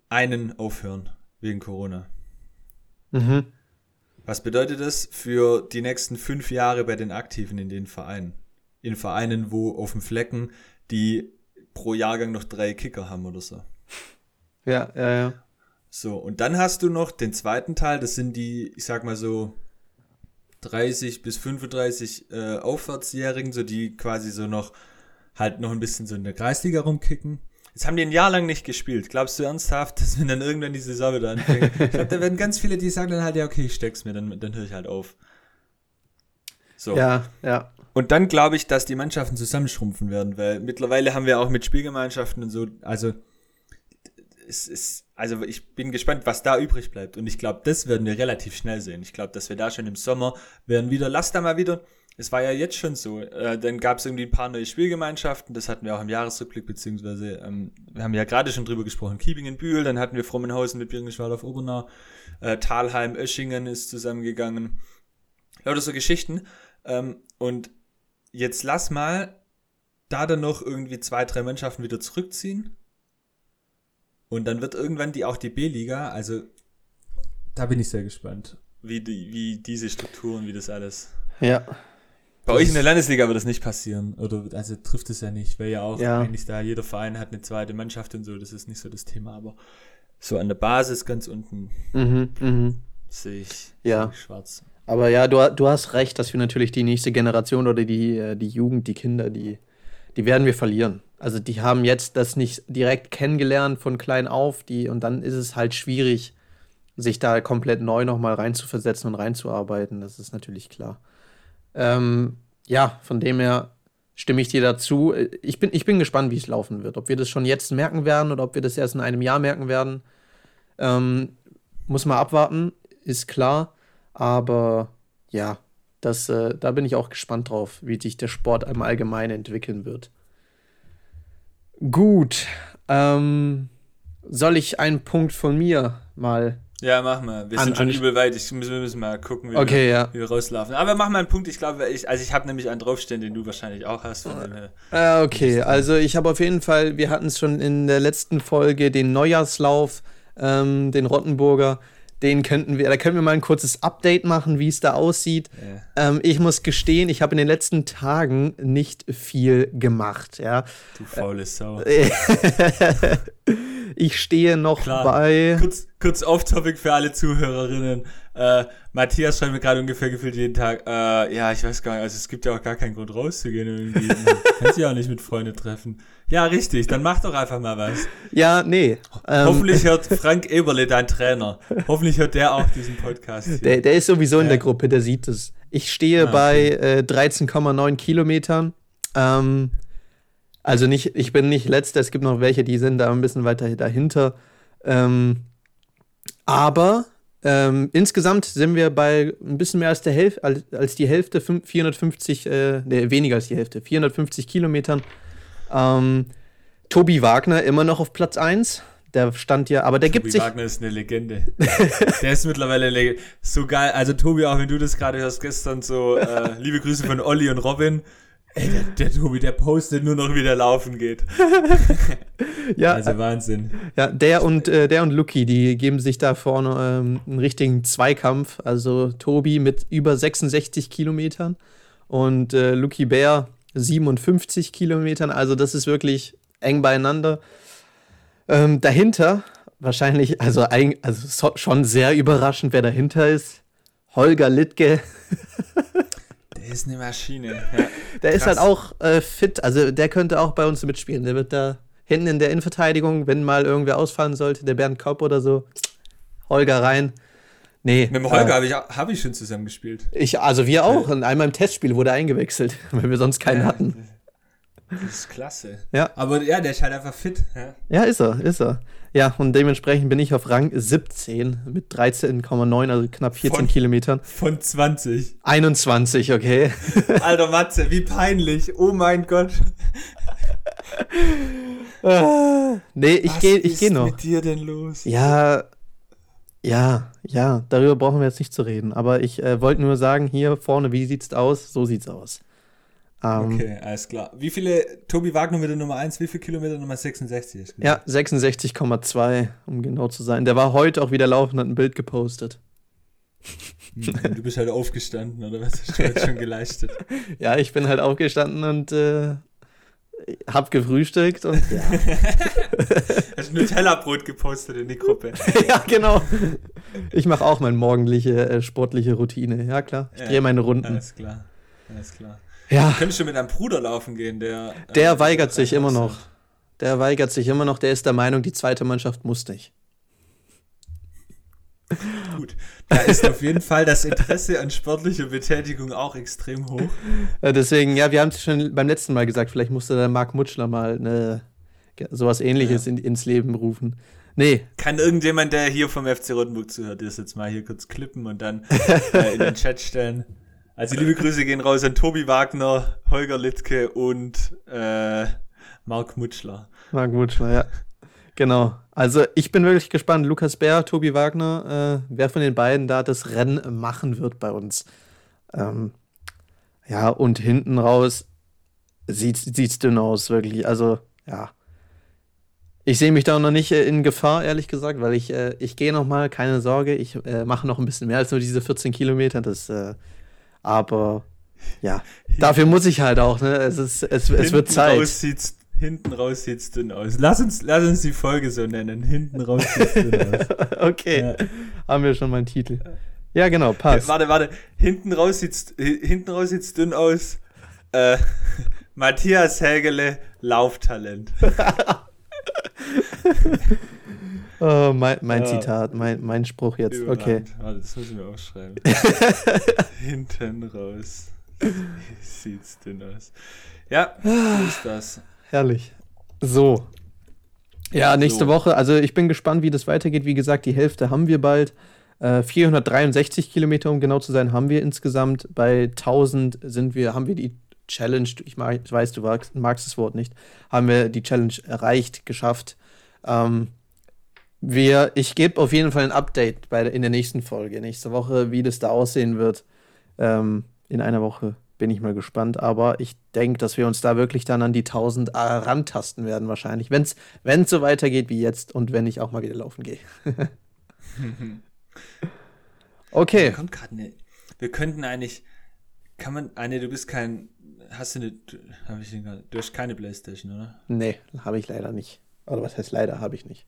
einen aufhören, wegen Corona. Mhm. Was bedeutet das für die nächsten fünf Jahre bei den Aktiven in den Vereinen? In Vereinen, wo auf dem Flecken die pro Jahrgang noch drei Kicker haben oder so. Ja, ja, ja. So, und dann hast du noch den zweiten Teil, das sind die, ich sag mal so 30 bis 35 äh, Aufwärtsjährigen, so die quasi so noch halt noch ein bisschen so in der Kreisliga rumkicken. Jetzt haben die ein Jahr lang nicht gespielt. Glaubst du ernsthaft, dass wenn dann irgendwann die Saison wieder anfängt? *laughs* ich glaube, da werden ganz viele, die sagen dann halt, ja, okay, ich steck's mir, dann, dann höre ich halt auf. So. Ja, ja. Und dann glaube ich, dass die Mannschaften zusammenschrumpfen werden, weil mittlerweile haben wir auch mit Spielgemeinschaften und so, also es ist, also ich bin gespannt, was da übrig bleibt. Und ich glaube, das werden wir relativ schnell sehen. Ich glaube, dass wir da schon im Sommer werden wieder, lass da mal wieder, es war ja jetzt schon so, äh, dann gab es irgendwie ein paar neue Spielgemeinschaften, das hatten wir auch im Jahresrückblick, beziehungsweise ähm, wir haben ja gerade schon drüber gesprochen, Kiebingen-Bühl, dann hatten wir Frommenhausen mit Birkenschwald auf Obernau, äh, Talheim, Öschingen ist zusammengegangen. Lauter so Geschichten. Ähm, und jetzt lass mal da dann noch irgendwie zwei, drei Mannschaften wieder zurückziehen. Und dann wird irgendwann die auch die B-Liga, also da bin ich sehr gespannt, wie, die, wie diese Strukturen, wie das alles. Ja. Bei Das euch in der Landesliga wird das nicht passieren, oder also trifft es ja nicht, weil ja auch Ja. eigentlich da jeder Verein hat eine zweite Mannschaft und so, das ist nicht so das Thema, aber so an der Basis ganz unten Mhm, mhm. sehe ich, Ja. ich schwarz. Aber ja, du, du hast recht, dass wir natürlich die nächste Generation oder die, äh, die Jugend, die Kinder, die, die werden wir verlieren. Also die haben jetzt das nicht direkt kennengelernt von klein auf, die, und dann ist es halt schwierig, sich da komplett neu nochmal reinzuversetzen und reinzuarbeiten. Das ist natürlich klar. Ähm, ja, von dem her stimme ich dir dazu. Ich bin, ich bin gespannt, wie es laufen wird. Ob wir das schon jetzt merken werden oder ob wir das erst in einem Jahr merken werden. Ähm, muss man abwarten, ist klar. Aber ja, das, äh, da bin ich auch gespannt drauf, wie sich der Sport im Allgemeinen entwickeln wird. Gut. Ähm, soll ich einen Punkt von mir mal ja, mach mal. Wir sind schon übel weit. Ich, wir müssen mal gucken, wie, okay, wir, ja. wie wir rauslaufen. Aber mach mal einen Punkt. Ich glaube, ich, also ich habe nämlich einen draufstehen, den du wahrscheinlich auch hast. Äh, okay, also ich habe auf jeden Fall, wir hatten es schon in der letzten Folge, den Neujahrslauf, ähm, den Rottenburger. Den könnten wir, da können wir mal ein kurzes Update machen, wie es da aussieht. Yeah. Ähm, ich muss gestehen, ich habe in den letzten Tagen nicht viel gemacht. Ja. Du faule Sau. *laughs* *laughs* ich stehe noch Klar. bei. Kurz, kurz off-topic für alle Zuhörerinnen. Äh, Matthias schreibt mir gerade ungefähr gefühlt jeden Tag, äh, ja, ich weiß gar nicht, also es gibt ja auch gar keinen Grund rauszugehen irgendwie. *laughs* Kannst ja auch nicht mit Freunden treffen. Ja, richtig, dann mach doch einfach mal was. Ja, nee. Ähm, Hoffentlich hört Frank Eberle, dein Trainer. Hoffentlich hört der auch diesen Podcast. Der, der, ist sowieso in der Gruppe, der sieht es. Ich stehe ah, bei äh, 13,9 Kilometern. Ähm, also nicht, ich bin nicht letzter, es gibt noch welche, die sind da ein bisschen weiter dahinter. Ähm, aber ähm, insgesamt sind wir bei ein bisschen mehr als, der Hälfte, als, als die Hälfte, 450, äh, nee, weniger als die Hälfte, 450 Kilometern. Ähm, Tobi Wagner immer noch auf Platz 1. Der stand ja, aber der Tobi gibt sich. Tobi Wagner ist eine Legende. der ist mittlerweile eine so geil. Also, Tobi, auch wenn du das gerade hörst, gestern so, äh, liebe Grüße von Olli und Robin. Ey, der, der, Tobi, der postet nur noch, wie der laufen geht. *laughs* ja, also Wahnsinn. Ja, der und äh, der und Lucky, die geben sich da vorne ähm, einen richtigen Zweikampf. Also Tobi mit über 66 Kilometern und äh, Lucky Bär 57 Kilometern. Also das ist wirklich eng beieinander. Ähm, dahinter wahrscheinlich, also, ein, also so, schon sehr überraschend, wer dahinter ist. Holger Littke. *laughs* der ist eine Maschine. *laughs* Ja, der krass. ist halt auch äh, fit, also der könnte auch bei uns mitspielen. Der wird da hinten in der Innenverteidigung, wenn mal irgendwer ausfallen sollte, der Bernd Kopp oder so, Holger rein. Nee. Mit dem Holger äh, habe ich, hab ich schon zusammen gespielt. Ich, also wir auch. Und einmal im Testspiel wurde er eingewechselt, *laughs* weil wir sonst keinen ja, hatten. Das ist klasse. Ja. Aber ja, der ist halt einfach fit. Ja. ja, ist er, ist er. Ja, und dementsprechend bin ich auf Rang 17 mit 13,9, also knapp 14 von, Kilometern. Von 20. 21, okay. *laughs* Alter Matze, wie peinlich. Oh mein Gott. *laughs* nee, ich gehe ich geh noch. Was ist mit dir denn los? Ja, ja, ja, darüber brauchen wir jetzt nicht zu reden. Aber ich äh, wollte nur sagen, hier vorne, wie sieht's aus? So sieht's aus. Ähm, okay, alles klar. Wie viele, Tobi Wagner mit der Nummer 1, wie viele Kilometer Nummer 66? Ja, 66,2, um genau zu sein. Der war heute auch wieder laufen, hat ein Bild gepostet. Hm, du bist halt aufgestanden, oder was hast du jetzt *laughs* schon geleistet? Ja, ich bin halt aufgestanden und äh, hab gefrühstückt und ja. *laughs* Hast Nutella-Brot gepostet in die Gruppe. *laughs* ja, genau. Ich mache auch meine morgendliche äh, sportliche Routine. Ja, klar. Ich ja, drehe meine Runden. Alles klar. Alles klar. Ja. Du könntest schon mit einem Bruder laufen gehen, der. Der äh, weigert sich immer noch. Der weigert sich immer noch. Der ist der Meinung, die zweite Mannschaft muss nicht. *laughs* Gut, da ist auf jeden Fall das Interesse an sportlicher Betätigung auch extrem hoch. Deswegen, ja, wir haben es schon beim letzten Mal gesagt, vielleicht musste der Marc Mutschler mal eine, sowas ähnliches ja. in, ins Leben rufen. Nee. Kann irgendjemand, der hier vom FC Rotenburg zuhört, das jetzt mal hier kurz klippen und dann äh, in den Chat stellen? Also liebe Grüße gehen raus an Tobi Wagner, Holger Littke und äh, Marc Mutschler. Marc Mutschler, ja. Genau. Also ich bin wirklich gespannt. Lukas Bär, Tobi Wagner, äh, wer von den beiden da das Rennen machen wird bei uns. Ähm, ja, und hinten raus sieht es dünn aus, wirklich. Also, ja. Ich sehe mich da noch nicht äh, in Gefahr, ehrlich gesagt, weil ich, äh, ich gehe noch mal, keine Sorge, ich äh, mache noch ein bisschen mehr als nur diese 14 Kilometer. Das, äh, aber ja, dafür muss ich halt auch, ne? Es, ist, es, es wird Zeit. Raus sieht's Hinten raus sieht's dünn aus. Lass uns, lass uns die Folge so nennen. Hinten raus sieht's dünn aus. *laughs* okay. Ja. Haben wir schon mal einen Titel. Ja, genau, passt. Warte, warte. Hinten raus sieht's, hinten raus sieht's dünn aus. Äh, *laughs* Matthias Hägele, Lauftalent. *laughs* oh, mein, mein Ja. Zitat, mein, mein Spruch jetzt. Okay. Überragend. Warte, das muss ich mir aufschreiben. *laughs* hinten raus sieht's dünn aus. Ja, so ist das. Herrlich. So. Ja, nächste So. Woche. Also ich bin gespannt, wie das weitergeht. Wie gesagt, die Hälfte haben wir bald. Äh, 463 Kilometer, um genau zu sein, haben wir insgesamt. Bei 1000 sind wir, haben wir die Challenge, ich, mag, ich weiß, du magst, magst das Wort nicht, haben wir die Challenge erreicht, geschafft. Ähm, wir, ich gebe auf jeden Fall ein Update bei, in der nächsten Folge, nächste Woche, wie das da aussehen wird. Ähm, in einer Woche bin ich mal gespannt, aber ich denke, dass wir uns da wirklich dann an die 1000 äh, rantasten werden, wahrscheinlich, wenn es so weitergeht wie jetzt und wenn ich auch mal wieder laufen gehe. *laughs* Okay. kommt gerade ne. Wir könnten eigentlich. Kann man. Ah, nee, du bist kein. Hast du eine. Hab ich den gerade. Du hast keine Playstation, oder? Nee, habe ich leider nicht. Oder was heißt leider, habe ich nicht.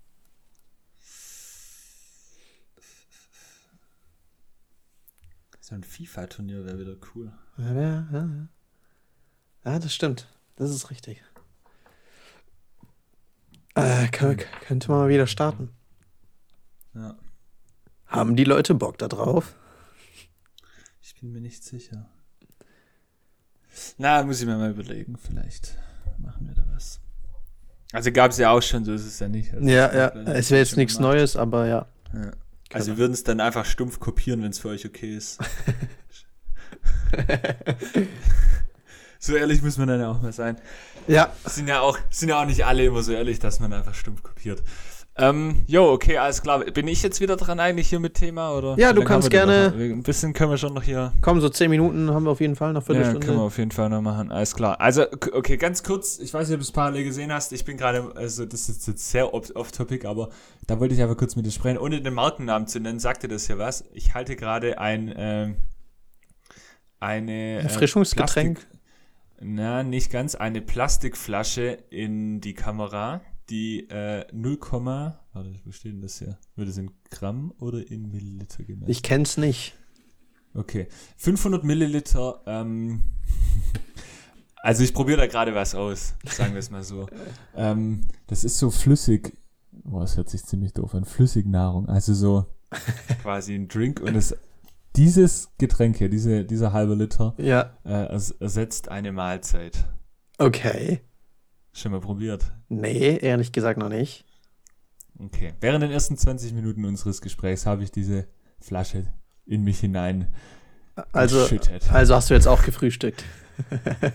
So ein FIFA-Turnier wäre wieder cool. Ja, ja, ja. Ja, das stimmt. Das ist richtig. Äh, kö- könnte man mal wieder starten. Ja. Haben die Leute Bock da drauf? Ich bin mir nicht sicher. Na, muss ich mir mal überlegen. Vielleicht machen wir da was. Also gab es ja auch schon, so ist es ja nicht. Also Ja, ja. Es wäre jetzt nichts gemacht. Neues, aber ja. Ja. Also wir würden es dann einfach stumpf kopieren, wenn es für euch okay ist. *laughs* so ehrlich muss man dann ja auch mal sein. Ja. Sind ja auch, sind ja auch nicht alle immer so ehrlich, dass man einfach stumpf kopiert. Ähm, jo, okay, alles klar. Bin ich jetzt wieder dran eigentlich hier mit Thema oder? Ja, du kannst gerne- noch? Ein bisschen können wir schon noch hier. Komm, so zehn Minuten haben wir auf jeden Fall noch Ja, Viertelstunde. können wir auf jeden Fall noch machen. Alles klar. Also, okay, ganz kurz. Ich weiß nicht, ob du es parallel gesehen hast. Ich bin gerade, also das ist jetzt sehr off- off-topic, aber da wollte ich einfach kurz mit dir sprechen. Ohne den Markennamen zu nennen, sagte das ja was. Ich halte gerade ein, ähm, eine äh, Erfrischungsgetränk? Plastik- na, nicht ganz. Eine Plastikflasche in die Kamera, die äh, 0, warte, wo steht denn das hier? Wird es in Gramm oder in Milliliter gemessen? Ich kenn's nicht. Okay. 500 Milliliter. Ähm, *laughs* also ich probiere da gerade was aus, sagen wir es mal so. *laughs* ähm, das ist so flüssig. Boah, das hört sich ziemlich doof an. Flüssignahrung. Also so *laughs* quasi ein Drink. Und es, dieses Getränk hier, diese, dieser halbe Liter, Ja. äh, ers ersetzt eine Mahlzeit. Okay. Schon mal probiert. Nee, ehrlich gesagt noch nicht. Okay. Während den ersten 20 Minuten unseres Gesprächs habe ich diese Flasche in mich hinein Also, geschüttet. also hast du jetzt auch gefrühstückt. *laughs*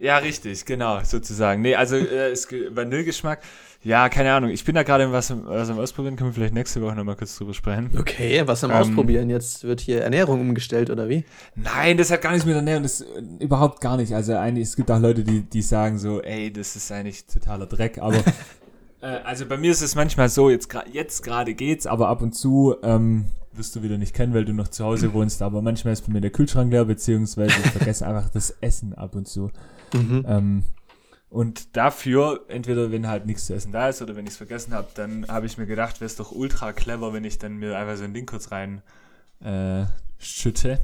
Ja, richtig, genau, sozusagen. Nee, also äh, Vanillegeschmack. Ja, keine Ahnung. Ich bin da gerade was, am- was am Ausprobieren. Können wir vielleicht nächste Woche nochmal kurz drüber sprechen. Okay, was am Ähm, Ausprobieren? Jetzt wird hier Ernährung umgestellt, oder wie? Nein, das hat gar nichts mit Ernährung. Das äh, überhaupt gar nicht. Also eigentlich, es gibt auch Leute, die, die sagen so, ey, das ist eigentlich totaler Dreck. Aber *laughs* äh, also bei mir ist es manchmal so, jetzt, jetzt gerade geht's, aber ab und zu ähm, wirst du wieder nicht kennen, weil du noch zu Hause *clears throat* wohnst. Aber manchmal ist bei mir der Kühlschrank leer, beziehungsweise ich vergesse *laughs* einfach das Essen ab und zu. Mhm. Ähm, und dafür, entweder wenn halt nichts zu essen da ist oder wenn ich es vergessen habe, dann habe ich mir gedacht, wäre es doch ultra clever, wenn ich dann mir einfach so ein Ding kurz rein äh, schütte,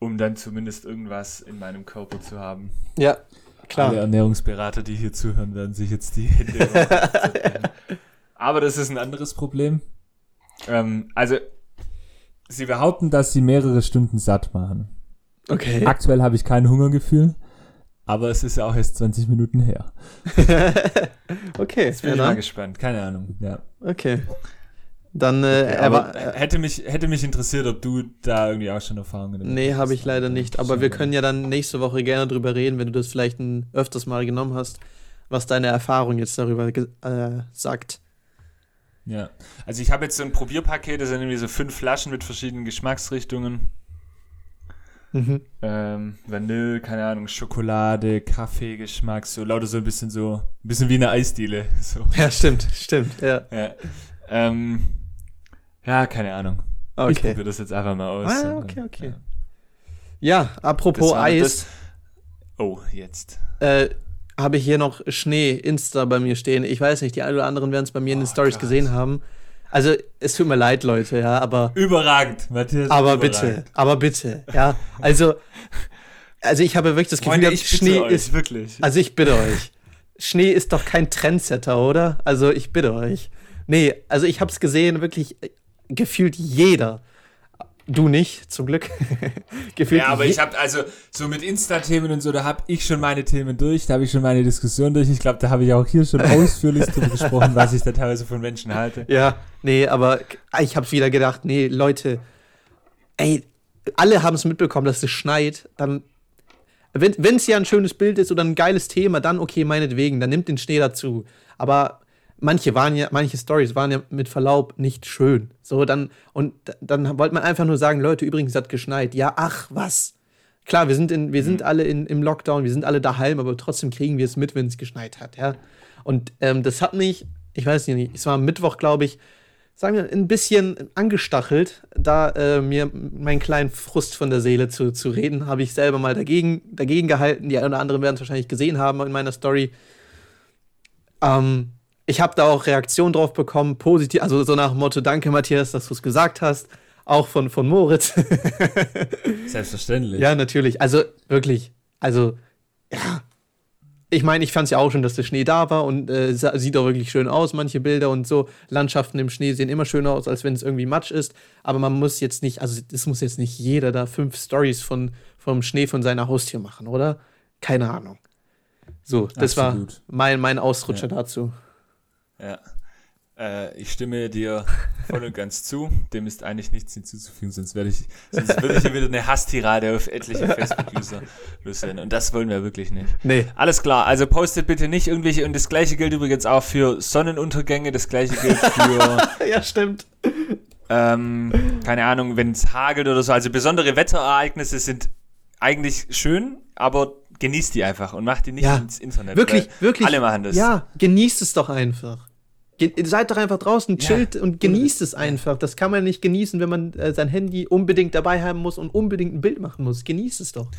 um dann zumindest irgendwas in meinem Körper zu haben. Ja, Alle klar. Ernährungsberater, die hier zuhören, werden sich jetzt die Hände. *laughs* Aber das ist ein anderes Problem. Ähm, also, sie behaupten, dass sie mehrere Stunden satt machen. Okay. Aktuell habe ich kein Hungergefühl, aber es ist ja auch erst 20 Minuten her. *laughs* okay. Jetzt bin ja, ich mal gespannt, keine Ahnung. Ja. Okay. Dann, äh, er aber äh, hätte, mich, hätte mich interessiert, ob du da irgendwie auch schon Erfahrungen damit nee, hast. habe ich leider nicht. Aber wir können ja dann nächste Woche gerne drüber reden, wenn du das vielleicht ein, öfters mal genommen hast, was deine Erfahrung jetzt darüber äh, sagt. Ja. Also ich habe jetzt so ein Probierpaket, das sind irgendwie so fünf Flaschen mit verschiedenen Geschmacksrichtungen. Mhm. Ähm, Vanille, keine Ahnung, Schokolade, Kaffeegeschmack, so lauter so ein bisschen so, ein bisschen wie eine Eisdiele. *laughs* So. Ja, stimmt, stimmt. Ja. Ja. Ähm, ja, keine Ahnung. Ich Okay. probiere das jetzt einfach mal aus. Ah, okay, okay. Ja. Ja, apropos Eis. das- Oh, jetzt. äh, habe ich hier noch Schnee Insta bei mir stehen. Ich weiß nicht, die einen oder anderen werden es bei mir in den Oh Stories Gott. gesehen haben. Also, es tut mir leid, Leute, ja, aber. Überragend, Matthias. Aber überragend. bitte, aber bitte, ja. Also, also ich habe wirklich das Gefühl, Freunde, ich bitte Schnee euch, ist. wirklich. Also ich bitte euch. Schnee ist doch kein Trendsetter, oder? Also ich bitte euch. Nee, also ich habe es gesehen, wirklich gefühlt jeder. Du nicht, zum Glück. *laughs* gefühlt Ja, aber ich habe also so mit Insta-Themen und so, da habe ich schon meine Themen durch, da habe ich schon meine Diskussion durch. Ich glaube, da habe ich auch hier schon *laughs* ausführlich drüber gesprochen, was ich da teilweise von Menschen halte. Ja, nee, aber ich habe wieder gedacht, nee, Leute, ey, alle haben es mitbekommen, dass es schneit, dann wenn es ja ein schönes Bild ist oder ein geiles Thema, dann okay, meinetwegen, dann nimmt den Schnee dazu. Aber manche waren ja, manche Stories waren ja mit Verlaub nicht schön. So, dann, und dann wollte man einfach nur sagen, Leute, übrigens hat geschneit. Ja, ach, was? Klar, wir sind, in, wir sind alle in, im Lockdown, wir sind alle daheim, aber trotzdem kriegen wir es mit, wenn es geschneit hat, ja. Und ähm, das hat mich, ich weiß nicht, es war am Mittwoch, glaube ich, sagen wir, ein bisschen angestachelt, da äh, mir meinen kleinen Frust von der Seele zu, zu reden, habe ich selber mal dagegen, dagegen gehalten. Die einen oder anderen werden es wahrscheinlich gesehen haben in meiner Story. Ähm, ich habe da auch Reaktionen drauf bekommen, positiv, also so nach dem Motto, danke Matthias, dass du es gesagt hast. Auch von, von Moritz. *laughs* Selbstverständlich. ja, natürlich. Also wirklich, also ja. Ich meine, ich fand es ja auch schon, dass der Schnee da war und äh, sieht auch wirklich schön aus, manche Bilder und so. Landschaften im Schnee sehen immer schöner aus, als wenn es irgendwie Matsch ist. Aber man muss jetzt nicht, also es muss jetzt nicht jeder da fünf Stories von, vom Schnee von seiner Haustür machen, oder? Keine Ahnung. So, das Absolut. war mein, mein Ausrutscher Ja. dazu. Ja. Äh, ich stimme dir voll und ganz zu. Dem ist eigentlich nichts hinzuzufügen, sonst werde ich, sonst würde ich hier wieder eine Hasstirade auf etliche Facebook-User loswerden. Und das wollen wir wirklich nicht. Nee. Alles klar, also postet bitte nicht irgendwelche, und das gleiche gilt übrigens auch für Sonnenuntergänge, das gleiche gilt für, *laughs* Ja, stimmt. ähm, keine Ahnung, wenn es hagelt oder so. Also besondere Wetterereignisse sind eigentlich schön, aber genießt die einfach und macht die nicht Ja, ins Internet. Wirklich, wirklich. Alle machen das. Ja, genießt es doch einfach. Ge seid doch einfach draußen, Ja. chillt und genießt es einfach. Das kann man nicht genießen, wenn man äh, sein Handy unbedingt dabei haben muss und unbedingt ein Bild machen muss. Genießt es doch.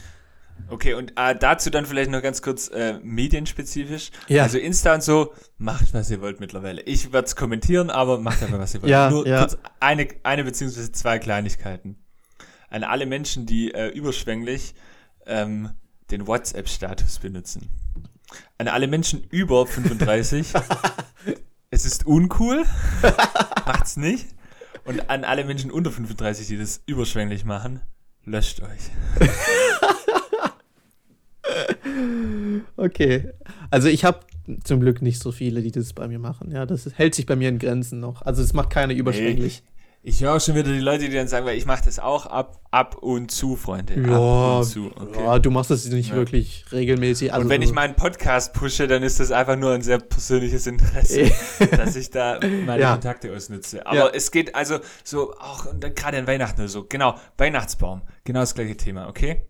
Okay, und äh, dazu dann vielleicht noch ganz kurz äh, medienspezifisch. Ja. Also Insta und so, macht was ihr wollt mittlerweile. Ich werde es kommentieren, aber macht einfach was ihr wollt. Ja, Nur ja. kurz eine, eine beziehungsweise zwei Kleinigkeiten. An alle Menschen, die äh, überschwänglich ähm, den WhatsApp-Status benutzen. An alle Menschen über 35, *laughs* es ist uncool, *laughs* macht's nicht. Und an alle Menschen unter 35, die das überschwänglich machen, löscht euch. *laughs* Okay. Also ich habe zum Glück nicht so viele, die das bei mir machen. Ja, das hält sich bei mir in Grenzen noch. Also es macht keiner überschwänglich. Ich höre auch schon wieder die Leute, die dann sagen, weil ich mache das auch ab, ab und zu, Freunde. Ja, ab und zu. Okay. ja, du machst das nicht Ja. wirklich regelmäßig. Also und wenn ich meinen Podcast pushe, dann ist das einfach nur ein sehr persönliches Interesse, *laughs* dass ich da meine Ja. Kontakte ausnutze. Aber Ja. es geht also so, auch und dann gerade an Weihnachten oder so, genau, Weihnachtsbaum, genau das gleiche Thema, okay?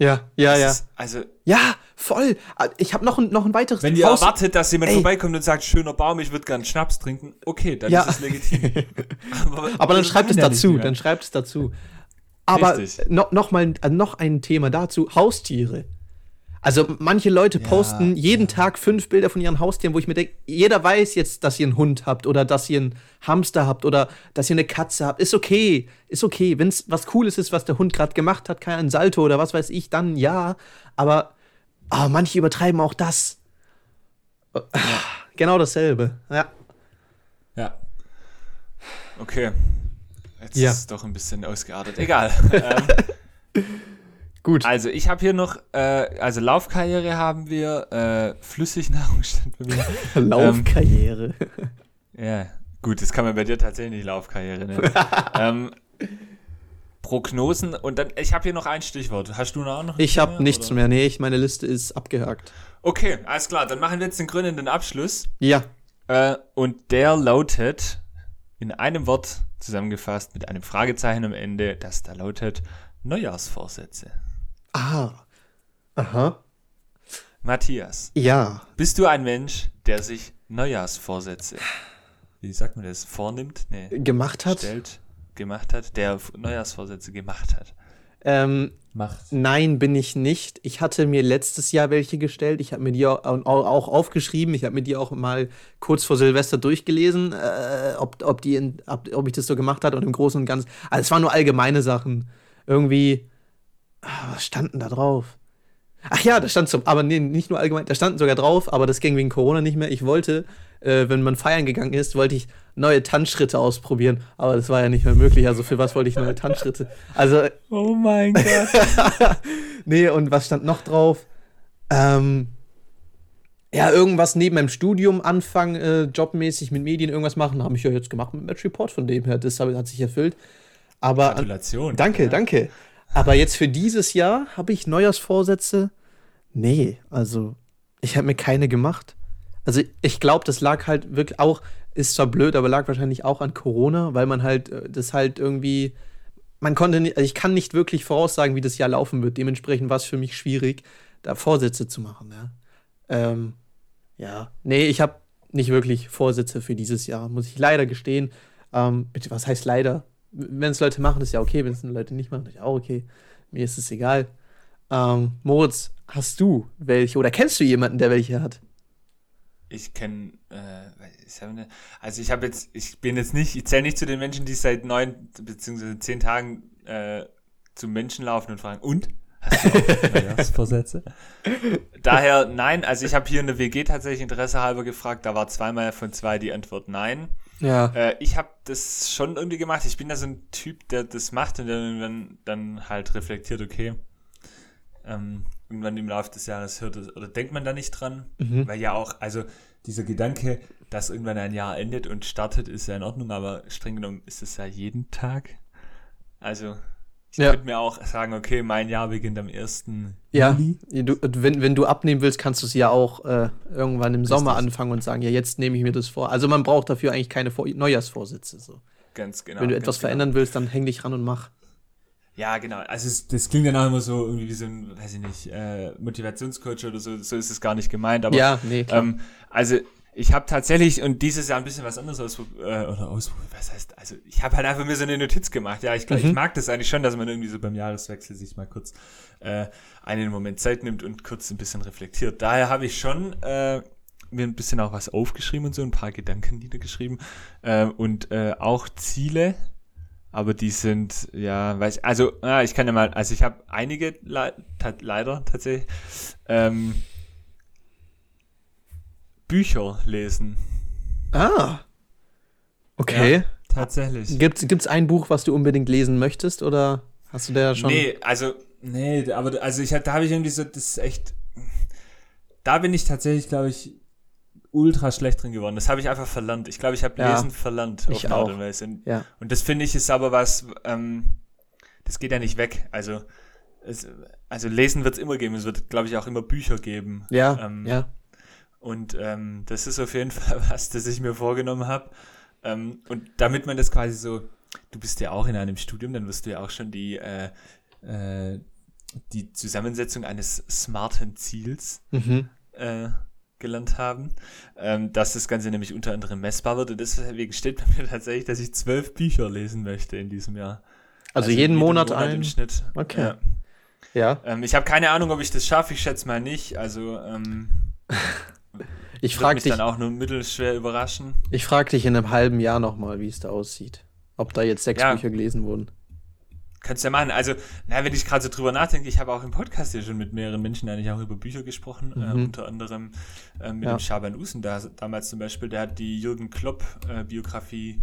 Ja, ja, Das ja. Ist, also, Ja, voll. Ah, Ich habe noch ein, noch ein weiteres wenn ihr Haus- erwartet, dass jemand Ey. vorbeikommt und sagt, schöner Baum, ich würde gern Schnaps trinken, okay, dann Ja. ist es legitim. *laughs* *laughs* Aber dann das schreibt es dazu, dann schreibt es dazu. Aber Richtig. noch, noch mal äh, noch ein Thema dazu, Haustiere. Also manche Leute posten jeden Tag fünf Bilder von ihren Haustieren, wo ich mir denke, jeder weiß jetzt, dass ihr einen Hund habt oder dass ihr einen Hamster habt oder dass ihr eine Katze habt. Ist okay, ist okay. Wenn es was Cooles ist, was der Hund gerade gemacht hat, kein Salto oder was weiß ich, dann ja. Aber ah, manche übertreiben auch das. Genau dasselbe. Ja. Ja. Okay. Jetzt Ja. ist es doch ein bisschen ausgeartet. Egal. *laughs* ähm, Gut. also ich habe hier noch, äh, also Laufkarriere haben wir, äh, Flüssignahrung stand bei mir. *laughs* Laufkarriere. Ja, gut, das kann man bei dir tatsächlich nicht Laufkarriere nennen. *laughs* ähm, Prognosen und dann, ich habe hier noch ein Stichwort. Hast du noch? noch Ich habe nichts oder? mehr. Nee, ich, meine Liste ist abgehakt. Okay, alles klar. Dann machen wir jetzt den krönenden Abschluss. Ja. Äh, und der lautet, in einem Wort zusammengefasst, mit einem Fragezeichen am Ende, das da lautet Neujahrsvorsätze. Ah. Aha. Matthias, Ja. bist du ein Mensch, der sich Neujahrsvorsätze, wie sagt man das, vornimmt? Nee, Gemacht hat. stellt, gemacht hat, der Neujahrsvorsätze gemacht hat. Ähm, Macht. Nein, bin ich nicht. Ich hatte mir letztes Jahr welche gestellt. Ich habe mir die auch, auch aufgeschrieben. Ich habe mir die auch mal kurz vor Silvester durchgelesen, äh, ob, ob, die in, ob, ob ich das so gemacht habe und im Großen und Ganzen. Also es waren nur allgemeine Sachen. Irgendwie, was standen da drauf? Ach ja, da stand so, aber nee, nicht nur allgemein, da standen sogar drauf, aber das ging wegen Corona nicht mehr. Ich wollte, äh, wenn man feiern gegangen ist, wollte ich neue Tanzschritte ausprobieren, aber das war ja nicht mehr möglich. Also für was wollte ich neue Tanzschritte? Also. Oh mein Gott. *laughs* nee, und was stand noch drauf? Ähm, ja, irgendwas neben meinem Studium anfangen, äh, jobmäßig mit Medien irgendwas machen, habe ich ja jetzt gemacht mit Match Report, von dem her, das hat sich erfüllt. Aber. Gratulation. Danke, ja. danke. Aber jetzt für dieses Jahr habe ich Neujahrsvorsätze? Nee, also ich habe mir keine gemacht. Also ich glaube, das lag halt wirklich auch, ist zwar blöd, aber lag wahrscheinlich auch an Corona, weil man halt äh, das halt irgendwie, man konnte nicht, also ich kann nicht wirklich voraussagen, wie das Jahr laufen wird. Dementsprechend war es für mich schwierig, da Vorsätze zu machen. Ja, ähm, ja. nee, ich habe nicht wirklich Vorsätze für dieses Jahr, muss ich leider gestehen. Ähm, was heißt leider? Wenn es Leute machen, ist ja okay. Wenn es Leute nicht machen, ist ja auch okay. Mir ist es egal. Ähm, Moritz, hast du welche oder kennst du jemanden, der welche hat? Ich kenne, äh, also ich habe jetzt, ich bin jetzt nicht, ich zähle nicht zu den Menschen, die seit neun bzw. zehn Tagen äh, zum Menschen laufen und fragen, und? Hast du auch *laughs* Neujahrsvorsätze? Daher nein, also ich habe hier in der WG tatsächlich Interesse halber gefragt, da war zweimal von zwei die Antwort nein. Ja. Äh, ich habe das schon irgendwie gemacht. Ich bin da so ein Typ, der das macht und dann, dann halt reflektiert, okay. Ähm, irgendwann im Laufe des Jahres hört es, oder denkt man da nicht dran, mhm. weil ja auch, also dieser Gedanke, dass irgendwann ein Jahr endet und startet, ist ja in Ordnung, aber streng genommen ist es ja jeden Tag. Also ich ja. könnte mir auch sagen, okay, mein Jahr beginnt am 1. Ja, du, wenn, wenn du abnehmen willst, kannst du es ja auch äh, irgendwann im. Sommer anfangen und sagen, ja, jetzt nehme ich mir das vor. Also man braucht dafür eigentlich keine vor Neujahrsvorsätze. So. Ganz genau. Wenn du etwas genau. verändern willst, dann häng dich ran und mach. Ja, genau. Also es, das klingt dann auch immer so irgendwie wie so ein, weiß ich nicht, äh, Motivationscoach oder so. So ist es gar nicht gemeint. Aber, ja, nee, klar. Ähm, also ich habe tatsächlich und dieses Jahr ein bisschen was anderes ausprobiert, äh, oder ausprobiert, was heißt, also ich habe halt einfach mir so eine Notiz gemacht. Ja, ich, mhm. ich mag das eigentlich schon, dass man irgendwie so beim Jahreswechsel sich mal kurz äh, einen Moment Zeit nimmt und kurz ein bisschen reflektiert. Daher habe ich schon äh, mir ein bisschen auch was aufgeschrieben und so, ein paar Gedanken niedergeschrieben äh, und äh, auch Ziele, aber die sind, ja, weiß also, ah, ich kann ja mal, also ich habe einige le leider tatsächlich, ähm, Bücher lesen. Ah. Okay. Ja, tatsächlich. Gibt es ein Buch, was du unbedingt lesen möchtest oder hast du da schon? Nee, also, nee, aber also ich, da habe ich irgendwie so, das ist echt, da bin ich tatsächlich, glaube ich, ultra schlecht drin geworden. Das habe ich einfach verlernt. Ich glaube, ich habe ja, Lesen verlernt. Ich auch. Und, ja. und das finde ich ist aber was, ähm, das geht ja nicht weg. Also, es, also Lesen wird es immer geben. Es wird, glaube ich, auch immer Bücher geben. Ja, ähm, ja. Und ähm, das ist auf jeden *laughs* Fall was, das ich mir vorgenommen habe. Ähm, und damit man das quasi so, du bist ja auch in einem Studium, dann wirst du ja auch schon die, äh, äh, die Zusammensetzung eines smarten Ziels mhm. äh, gelernt haben, ähm, dass das Ganze nämlich unter anderem messbar wird. Und deswegen steht bei mir tatsächlich, dass ich zwölf Bücher lesen möchte in diesem Jahr. Also, also jeden, jeden Monat, Monat ein? im Schnitt. Okay. Ja. ja. Ähm, ich habe keine Ahnung, ob ich das schaffe. Ich schätze mal nicht. Also ähm, *laughs* Ich frage dich dann auch nur mittelschwer überraschen. Ich frage dich in einem halben Jahr nochmal, wie es da aussieht. Ob da jetzt sechs ja. Bücher gelesen wurden. Kannst du ja machen. Also, na, wenn ich gerade so drüber nachdenke, ich habe auch im Podcast hier schon mit mehreren Menschen eigentlich auch über Bücher gesprochen, äh, mhm. äh, unter anderem äh, mit ja. dem Schaban Usen da, damals zum Beispiel, der hat die Jürgen Klopp-Biografie äh,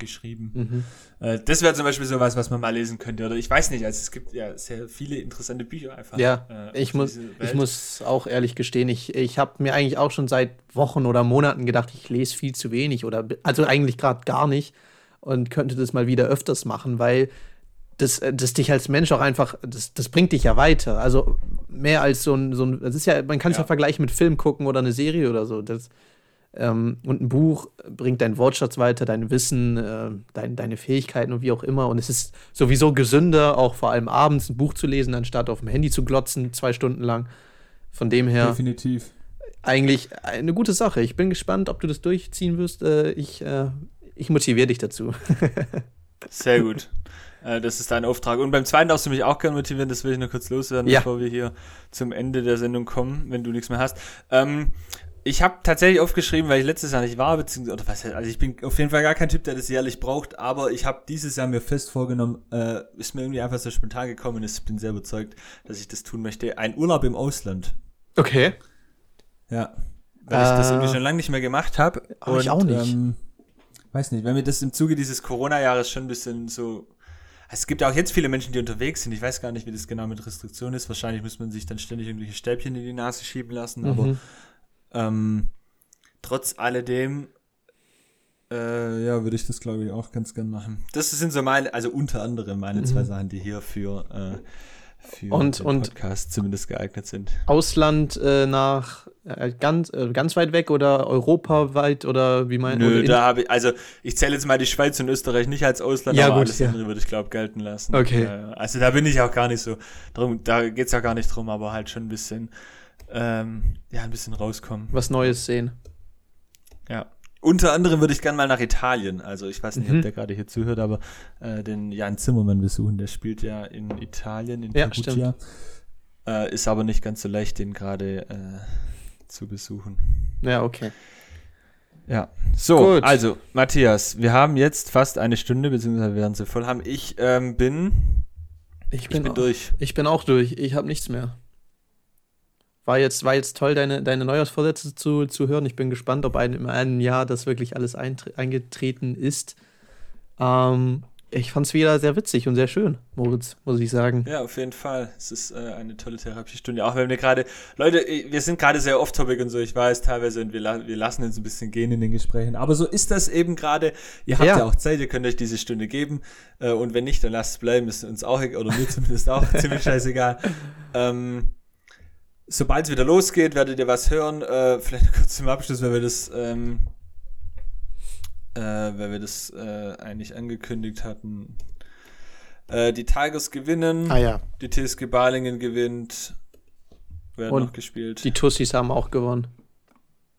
geschrieben. Mhm. Äh, das wäre zum Beispiel sowas, was man mal lesen könnte. Oder ich weiß nicht, also es gibt ja sehr viele interessante Bücher einfach. Ja, äh, ich, muss, ich muss auch ehrlich gestehen, ich, ich habe mir eigentlich auch schon seit Wochen oder Monaten gedacht, ich lese viel zu wenig oder also eigentlich gerade gar nicht und könnte das mal wieder öfters machen, weil das, das dich als Mensch auch einfach, das, das bringt dich ja weiter. Also mehr als so ein, so ein das ist ja, man kann es ja. ja vergleichen mit Film gucken oder eine Serie oder so. Das, ähm, und ein Buch bringt deinen Wortschatz weiter, dein Wissen, äh, dein, deine Fähigkeiten und wie auch immer. Und es ist sowieso gesünder, auch vor allem abends ein Buch zu lesen, anstatt auf dem Handy zu glotzen, zwei Stunden lang. Von dem her. Definitiv. Eigentlich eine gute Sache. Ich bin gespannt, ob du das durchziehen wirst. Äh, ich, äh, ich motiviere dich dazu. *laughs* Sehr gut. Äh, das ist dein Auftrag. Und beim zweiten darfst du mich auch gerne motivieren, das will ich nur kurz loswerden, Ja. bevor wir hier zum Ende der Sendung kommen, wenn du nichts mehr hast. Ähm, ich habe tatsächlich aufgeschrieben, weil ich letztes Jahr nicht war, beziehungsweise, was, also ich bin auf jeden Fall gar kein Typ, der das jährlich braucht, aber ich habe dieses Jahr mir fest vorgenommen, äh, ist mir irgendwie einfach so spontan gekommen und ich bin sehr überzeugt, dass ich das tun möchte. Ein Urlaub im Ausland. Okay. Ja. Weil ich das Äh, irgendwie schon lange nicht mehr gemacht habe. aber ich auch nicht. Ähm, weiß nicht, weil mir das im Zuge dieses Corona-Jahres schon ein bisschen so. Es gibt ja auch jetzt viele Menschen, die unterwegs sind. Ich weiß gar nicht, wie das genau mit Restriktionen ist. Wahrscheinlich muss man sich dann ständig irgendwelche Stäbchen in die Nase schieben lassen. Aber Mhm. Ähm, trotz alledem, äh, ja, würde ich das, glaube ich, auch ganz gern machen. Das sind so meine, also unter anderem meine zwei Sachen, die hier für, äh, für Mhm. Und- den und- Podcast zumindest geeignet sind. Ausland äh, nach äh, ganz, äh, ganz weit weg oder europaweit oder wie mein Nö, oder in- da habe ich, also ich zähle jetzt mal die Schweiz und Österreich nicht als Ausland, Ja, aber gut, alles ja. andere würde ich glaube gelten lassen. Okay. Also da bin ich auch gar nicht so drum, da geht es ja gar nicht drum, aber halt schon ein bisschen, ähm, ja, ein bisschen rauskommen. was Neues sehen. Ja. Unter anderem würde ich gerne mal nach Italien. Also ich weiß nicht, Mhm. ob der gerade hier zuhört, aber äh, den Jan Zimmermann besuchen. Der spielt ja in Italien, in Ja, Perugia. Äh, ist aber nicht ganz so leicht, den gerade äh, zu besuchen. Ja, okay. Ja. So, Gut. also Matthias, wir haben jetzt fast eine Stunde, beziehungsweise werden sie voll haben. Ich ähm, bin, Ich ich bin, bin auch, durch. ich bin auch durch. Ich habe nichts mehr. War jetzt, war jetzt toll, deine, deine Neujahrsvorsätze zu, zu hören. Ich bin gespannt, ob ein, in einem Jahr das wirklich alles eingetreten ist. Ähm, ich fand es wieder sehr witzig und sehr schön, Moritz, muss ich sagen. Ja, auf jeden Fall. Es ist äh, eine tolle Therapiestunde. Auch wenn wir gerade, Leute, wir sind gerade sehr off-topic und so, ich weiß teilweise und wir, la wir lassen uns ein bisschen gehen in den Gesprächen. Aber so ist das eben gerade. Ihr habt ja. Ja. auch Zeit, ihr könnt euch diese Stunde geben. Äh, und wenn nicht, dann lasst es bleiben. Ist uns auch, e- oder mir zumindest auch *laughs* ziemlich scheißegal. Ähm, Sobald es wieder losgeht, werdet ihr was hören. Äh, vielleicht *laughs* kurz zum Abschluss, weil wir das, ähm, äh, weil wir das äh, eigentlich angekündigt hatten. Äh, die Tigers gewinnen. Ah ja, Die TSG Balingen gewinnt. Werden Und noch gespielt. die Tussis haben auch gewonnen.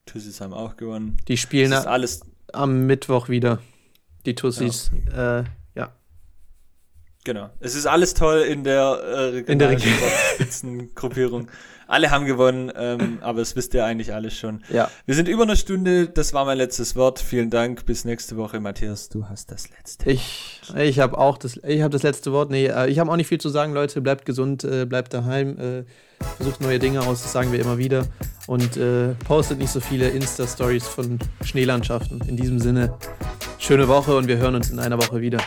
Tussis haben auch gewonnen. Die spielen Das ist alles. am Mittwoch wieder. Die Tussis. Äh, ja. Genau. Es ist alles toll in der äh, In der regionalen Spitzengruppierung. *laughs* Alle haben gewonnen, ähm, *laughs* aber das wisst ihr eigentlich alles schon. Ja. Wir sind über eine Stunde. Das war mein letztes Wort. Vielen Dank. Bis nächste Woche. Matthias, du hast das letzte. Ich, ich habe auch das, ich hab das letzte Wort. Nee, äh, ich habe auch nicht viel zu sagen, Leute. Bleibt gesund, äh, bleibt daheim, äh, versucht neue Dinge aus, das sagen wir immer wieder. Und äh, postet nicht so viele Insta-Stories von Schneelandschaften. In diesem Sinne, schöne Woche und wir hören uns in einer Woche wieder.